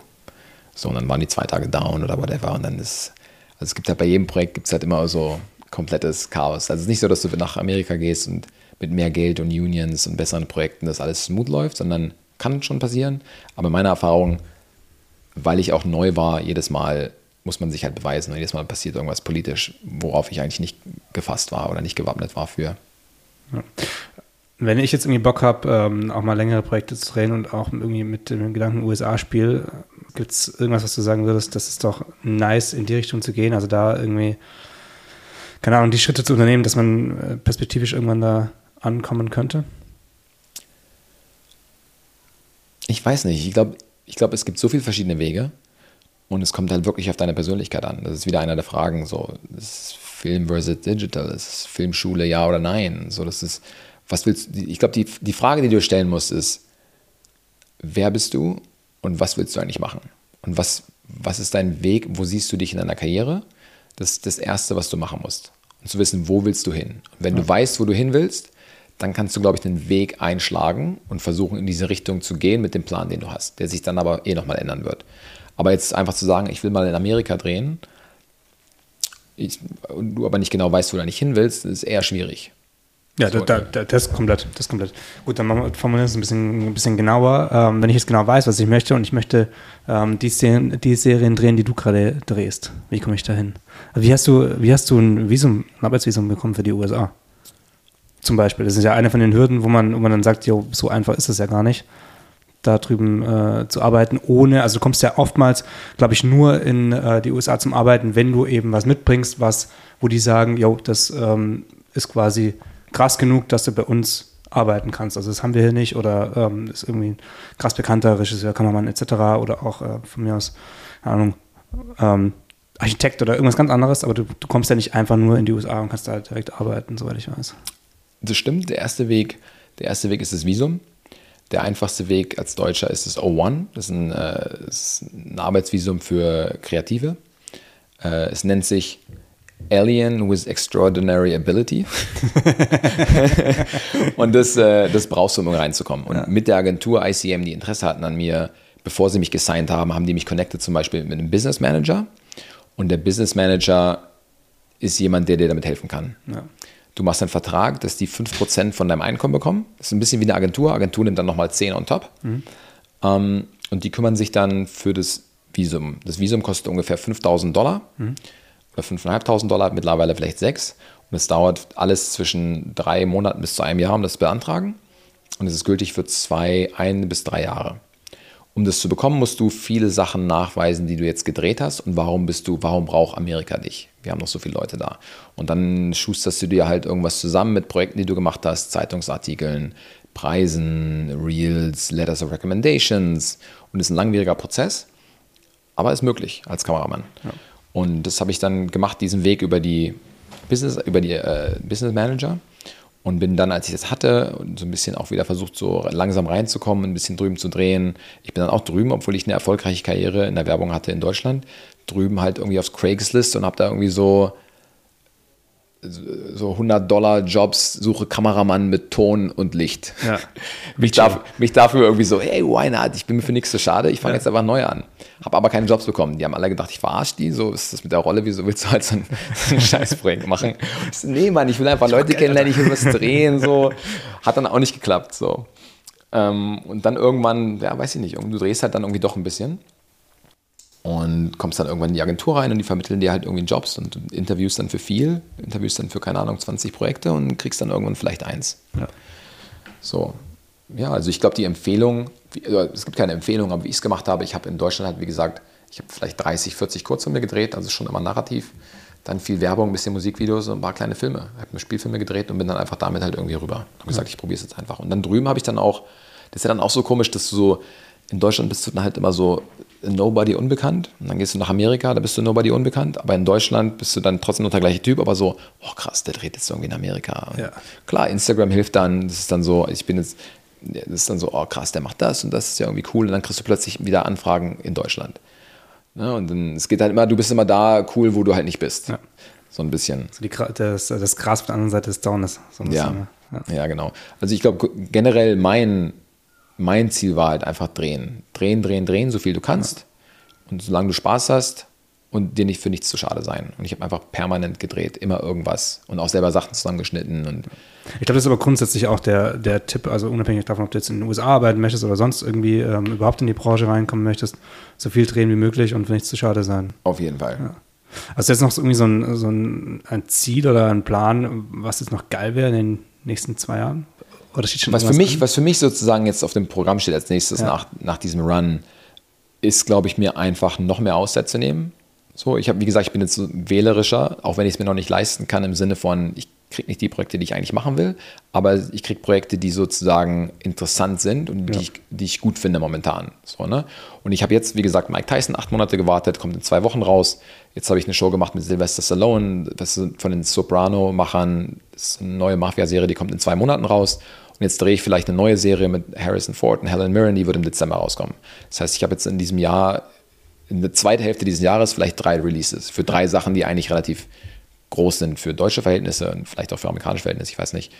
So, und dann waren die zwei Tage down oder whatever. Und dann ist, also es gibt halt bei jedem Projekt gibt es halt immer so komplettes Chaos. Also es ist nicht so, dass du nach Amerika gehst und mit mehr Geld und Unions und besseren Projekten das alles smooth läuft, sondern kann schon passieren. Aber meine Erfahrung, weil ich auch neu war, jedes Mal muss man sich halt beweisen. Und jedes Mal passiert irgendwas politisch, worauf ich eigentlich nicht gefasst war oder nicht gewappnet war für. Ja. Wenn ich jetzt irgendwie Bock habe, ähm, auch mal längere Projekte zu drehen und auch irgendwie mit dem Gedanken USA-Spiel, gibt es irgendwas, was du sagen würdest, das ist doch nice, in die Richtung zu gehen? Also da irgendwie, keine Ahnung, die Schritte zu unternehmen, dass man äh, perspektivisch irgendwann da ankommen könnte? Ich weiß nicht. Ich glaube, ich glaub, es gibt so viele verschiedene Wege. Und es kommt halt wirklich auf deine Persönlichkeit an. Das ist wieder einer der Fragen. So, ist Film versus Digital? Ist Filmschule ja oder nein? So, das ist, was willst Ich glaube, die, die Frage, die du stellen musst, ist, wer bist du und was willst du eigentlich machen? Und was, was ist dein Weg? Wo siehst du dich in deiner Karriere? Das ist das Erste, was du machen musst. Und zu wissen, wo willst du hin? Und wenn ja. du weißt, wo du hin willst, dann kannst du, glaube ich, den Weg einschlagen und versuchen, in diese Richtung zu gehen mit dem Plan, den du hast, der sich dann aber eh nochmal ändern wird. Aber jetzt einfach zu sagen, ich will mal in Amerika drehen, ich, und du aber nicht genau weißt, wo du nicht hin willst, ist eher schwierig. Ja, so, da, da, das ist komplett, das komplett. Gut, dann formulieren wir es ein bisschen, ein bisschen genauer. Ähm, wenn ich jetzt genau weiß, was ich möchte und ich möchte ähm, die, Serien, die Serien drehen, die du gerade drehst, wie komme ich da hin? Wie hast du, wie hast du ein Visum, ein Arbeitsvisum bekommen für die USA? Zum Beispiel. Das ist ja eine von den Hürden, wo man, wo man dann sagt, jo, so einfach ist es ja gar nicht da drüben äh, zu arbeiten, ohne, also du kommst ja oftmals, glaube ich, nur in äh, die USA zum Arbeiten, wenn du eben was mitbringst, was, wo die sagen, jo, das ähm, ist quasi krass genug, dass du bei uns arbeiten kannst. Also das haben wir hier nicht oder ähm, ist irgendwie ein krass bekannter Regisseur, Kameramann etc. oder auch äh, von mir aus, keine Ahnung, ähm, Architekt oder irgendwas ganz anderes, aber du, du kommst ja nicht einfach nur in die USA und kannst da direkt arbeiten, soweit ich weiß. Das stimmt, der erste Weg, der erste Weg ist das Visum. Der einfachste Weg als Deutscher ist das O1. Das ist ein, äh, ist ein Arbeitsvisum für Kreative. Äh, es nennt sich Alien with Extraordinary Ability. und das, äh, das brauchst du, um reinzukommen. Und ja. mit der Agentur ICM, die Interesse hatten an mir, bevor sie mich gesigned haben, haben die mich connected zum Beispiel mit einem Business Manager. Und der Business Manager ist jemand, der dir damit helfen kann. Ja. Du machst einen Vertrag, dass die 5% von deinem Einkommen bekommen. Das ist ein bisschen wie eine Agentur. Agentur nimmt dann nochmal 10 on top. Mhm. Ähm, und die kümmern sich dann für das Visum. Das Visum kostet ungefähr 5000 Dollar mhm. oder 5.500 Dollar, mittlerweile vielleicht 6. Und es dauert alles zwischen drei Monaten bis zu einem Jahr, um das zu beantragen. Und es ist gültig für zwei, ein bis drei Jahre. Um das zu bekommen, musst du viele Sachen nachweisen, die du jetzt gedreht hast und warum bist du, warum braucht Amerika dich? Wir haben noch so viele Leute da. Und dann schusterst du dir halt irgendwas zusammen mit Projekten, die du gemacht hast, Zeitungsartikeln, Preisen, Reels, Letters of Recommendations. Und es ist ein langwieriger Prozess, aber ist möglich als Kameramann. Ja. Und das habe ich dann gemacht, diesen Weg über die Business, über die äh, Business Manager. Und bin dann, als ich das hatte, so ein bisschen auch wieder versucht, so langsam reinzukommen, ein bisschen drüben zu drehen. Ich bin dann auch drüben, obwohl ich eine erfolgreiche Karriere in der Werbung hatte in Deutschland, drüben halt irgendwie aufs Craigslist und habe da irgendwie so so 100 Dollar Jobs, suche Kameramann mit Ton und Licht. Ja. mich, darf, mich dafür irgendwie so, hey, why not? Ich bin mir für nichts zu so schade, ich fange ja. jetzt einfach neu an. Habe aber keine Jobs bekommen. Die haben alle gedacht, ich verarsche die, so ist das mit der Rolle, wieso willst du halt so einen, so einen Scheißprojekt machen? So, nee, Mann, ich will einfach ich Leute kennenlernen, ich will was drehen, so. Hat dann auch nicht geklappt, so. Ähm, und dann irgendwann, ja, weiß ich nicht, du drehst halt dann irgendwie doch ein bisschen und kommst dann irgendwann in die Agentur rein und die vermitteln dir halt irgendwie Jobs und interviewst dann für viel, interviewst dann für, keine Ahnung, 20 Projekte und kriegst dann irgendwann vielleicht eins. Ja. So, ja, also ich glaube, die Empfehlung, es gibt keine Empfehlung, aber wie ich es gemacht habe, ich habe in Deutschland halt, wie gesagt, ich habe vielleicht 30, 40 Kurzfilme gedreht, also schon immer narrativ. Dann viel Werbung, ein bisschen Musikvideos und ein paar kleine Filme. Ich habe mir Spielfilme gedreht und bin dann einfach damit halt irgendwie rüber. Und gesagt, ja. ich probiere es jetzt einfach. Und dann drüben habe ich dann auch, das ist ja dann auch so komisch, dass du so, in Deutschland bist du dann halt immer so Nobody unbekannt. Und dann gehst du nach Amerika, da bist du Nobody unbekannt. Aber in Deutschland bist du dann trotzdem noch der gleiche Typ, aber so, oh krass, der dreht jetzt irgendwie in Amerika. Ja. Klar, Instagram hilft dann, das ist dann so, ich bin jetzt, das ist dann so, oh krass, der macht das und das ist ja irgendwie cool. Und dann kriegst du plötzlich wieder Anfragen in Deutschland. Ja, ne, und dann, es geht halt immer, du bist immer da cool, wo du halt nicht bist. Ja. So ein bisschen. So die, das, das Gras auf der anderen Seite des Daunes. So ja. Ja. ja, genau. Also ich glaube generell mein mein Ziel war halt einfach drehen. Drehen, drehen, drehen, so viel du kannst. Und solange du Spaß hast und dir nicht für nichts zu schade sein. Und ich habe einfach permanent gedreht, immer irgendwas und auch selber Sachen zusammengeschnitten. Und ich glaube, das ist aber grundsätzlich auch der, der Tipp, also unabhängig davon, ob du jetzt in den USA arbeiten möchtest oder sonst irgendwie ähm, überhaupt in die Branche reinkommen möchtest, so viel drehen wie möglich und für nichts zu schade sein. Auf jeden Fall. Ja. Hast du jetzt noch irgendwie so ein, so ein, ein Ziel oder ein Plan, was jetzt noch geil wäre in den nächsten zwei Jahren? Was für mich, Was für mich sozusagen jetzt auf dem Programm steht als nächstes ja. nach, nach diesem Run, ist, glaube ich, mir einfach noch mehr Auszeit zu nehmen. So, ich habe, wie gesagt, ich bin jetzt wählerischer, auch wenn ich es mir noch nicht leisten kann, im Sinne von, ich kriege nicht die Projekte, die ich eigentlich machen will, aber ich kriege Projekte, die sozusagen interessant sind und ja. die, ich, die ich gut finde momentan. So, ne? Und ich habe jetzt, wie gesagt, Mike Tyson acht Monate gewartet, kommt in zwei Wochen raus. Jetzt habe ich eine Show gemacht mit Sylvester Stallone, das ist von den Soprano-Machern, das ist eine neue Mafia-Serie, die kommt in zwei Monaten raus. Und jetzt drehe ich vielleicht eine neue Serie mit Harrison Ford und Helen Mirren, die wird im Dezember rauskommen. Das heißt, ich habe jetzt in diesem Jahr, in der zweiten Hälfte dieses Jahres, vielleicht drei Releases für drei Sachen, die eigentlich relativ groß sind für deutsche Verhältnisse und vielleicht auch für amerikanische Verhältnisse, ich weiß nicht.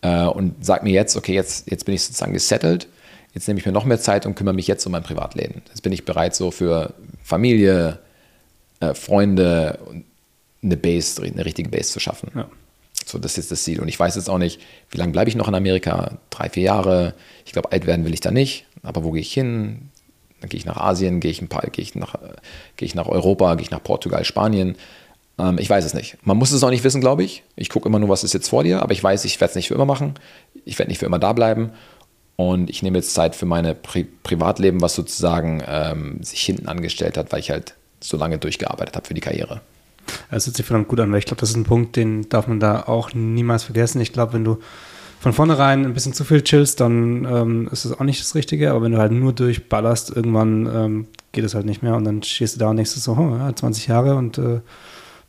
Äh, und sag mir jetzt, okay, jetzt, jetzt bin ich sozusagen gesettelt, jetzt nehme ich mir noch mehr Zeit und kümmere mich jetzt um mein Privatleben. Jetzt bin ich bereit, so für Familie, äh, Freunde eine Base, eine richtige Base zu schaffen. Ja. So, das ist das Ziel. Und ich weiß jetzt auch nicht, wie lange bleibe ich noch in Amerika? Drei, vier Jahre. Ich glaube, alt werden will ich da nicht. Aber wo gehe ich hin? Dann gehe ich nach Asien, gehe ich, ein paar, gehe ich, nach, gehe ich nach Europa, gehe ich nach Portugal, Spanien. Ähm, ich weiß es nicht. Man muss es auch nicht wissen, glaube ich. Ich gucke immer nur, was ist jetzt vor dir. Aber ich weiß, ich werde es nicht für immer machen. Ich werde nicht für immer da bleiben. Und ich nehme jetzt Zeit für mein Pri Privatleben, was sozusagen ähm, sich hinten angestellt hat, weil ich halt so lange durchgearbeitet habe für die Karriere. Es hört sich verdammt gut an, weil ich glaube, das ist ein Punkt, den darf man da auch niemals vergessen. Ich glaube, wenn du von vornherein ein bisschen zu viel chillst, dann ähm, ist das auch nicht das Richtige. Aber wenn du halt nur durchballerst, irgendwann ähm, geht es halt nicht mehr und dann stehst du da und denkst so, oh, ja, 20 Jahre und äh,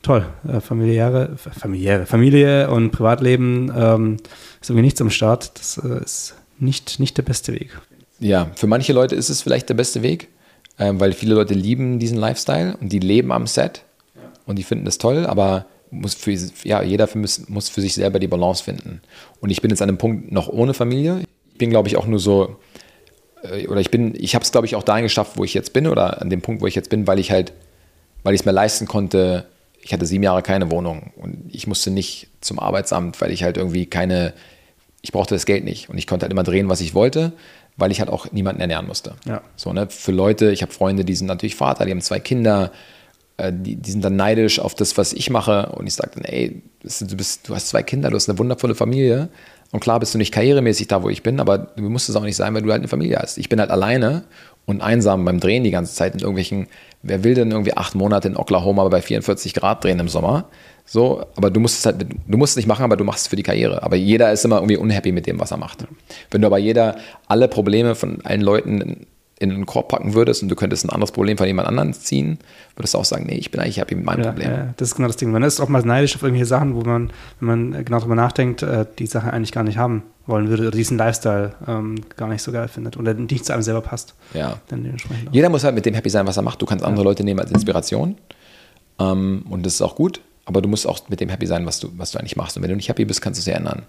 toll, äh, familiäre, familiäre, Familie und Privatleben ähm, ist irgendwie nichts am Start. Das äh, ist nicht, nicht der beste Weg. Ja, für manche Leute ist es vielleicht der beste Weg, ähm, weil viele Leute lieben diesen Lifestyle und die leben am Set und die finden das toll, aber muss für, ja, jeder für, muss für sich selber die Balance finden. Und ich bin jetzt an einem Punkt noch ohne Familie. Ich bin, glaube ich, auch nur so, äh, oder ich bin, ich habe es, glaube ich, auch dahin geschafft, wo ich jetzt bin, oder an dem Punkt, wo ich jetzt bin, weil ich halt, weil ich es mir leisten konnte, ich hatte sieben Jahre keine Wohnung und ich musste nicht zum Arbeitsamt, weil ich halt irgendwie keine, ich brauchte das Geld nicht und ich konnte halt immer drehen, was ich wollte, weil ich halt auch niemanden ernähren musste. Ja. So, ne? Für Leute, ich habe Freunde, die sind natürlich Vater, die haben zwei Kinder, äh, die, die sind dann neidisch auf das, was ich mache und ich sage dann, ey, du, bist, du hast zwei Kinder, du hast eine wundervolle Familie und klar bist du nicht karrieremäßig da, wo ich bin, aber du musst es auch nicht sein, weil du halt eine Familie hast. Ich bin halt alleine und einsam beim Drehen die ganze Zeit in irgendwelchen, wer will denn irgendwie acht Monate in Oklahoma bei 44 Grad drehen im Sommer? So, aber du musst es halt, du musst es nicht machen, aber du machst es für die Karriere. Aber jeder ist immer irgendwie unhappy mit dem, was er macht. Wenn du aber jeder alle Probleme von allen Leuten in einen Korb packen würdest und du könntest ein anderes Problem von jemand anderem ziehen, würdest du auch sagen, nee, ich bin eigentlich happy mit meinem ja, Problem. Ja, das ist genau das Ding. Man ist auch mal neidisch auf irgendwelche Sachen, wo man, wenn man genau darüber nachdenkt, äh, die Sache eigentlich gar nicht haben wollen würde oder diesen Lifestyle ähm, gar nicht so geil findet oder nicht zu einem selber passt. Ja. Jeder muss halt mit dem happy sein, was er macht. Du kannst andere ja. Leute nehmen als Inspiration ähm, und das ist auch gut, aber du musst auch mit dem happy sein, was du, was du eigentlich machst. Und wenn du nicht happy bist, kannst du es ja ändern.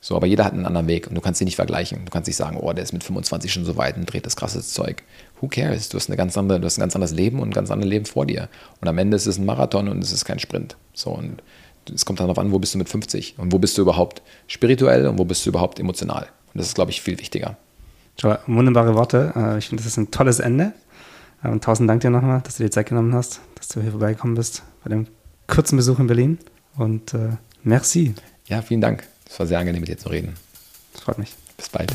So, aber jeder hat einen anderen Weg und du kannst sie nicht vergleichen. Du kannst nicht sagen, oh, der ist mit 25 schon so weit und dreht das krasse Zeug. Who cares? Du hast, eine ganz andere, du hast ein ganz anderes Leben und ein ganz anderes Leben vor dir. Und am Ende ist es ein Marathon und es ist kein Sprint. So, und es kommt darauf an, wo bist du mit 50 und wo bist du überhaupt spirituell und wo bist du überhaupt emotional. Und das ist, glaube ich, viel wichtiger. Wunderbare Worte. Äh, ich finde, das ist ein tolles Ende. Und tausend Dank dir nochmal, dass du dir Zeit genommen hast, dass du hier vorbeigekommen bist bei dem kurzen Besuch in Berlin. Und äh, merci. Ja, vielen Dank. Es war sehr angenehm, mit dir zu reden. Das freut mich. Bis bald.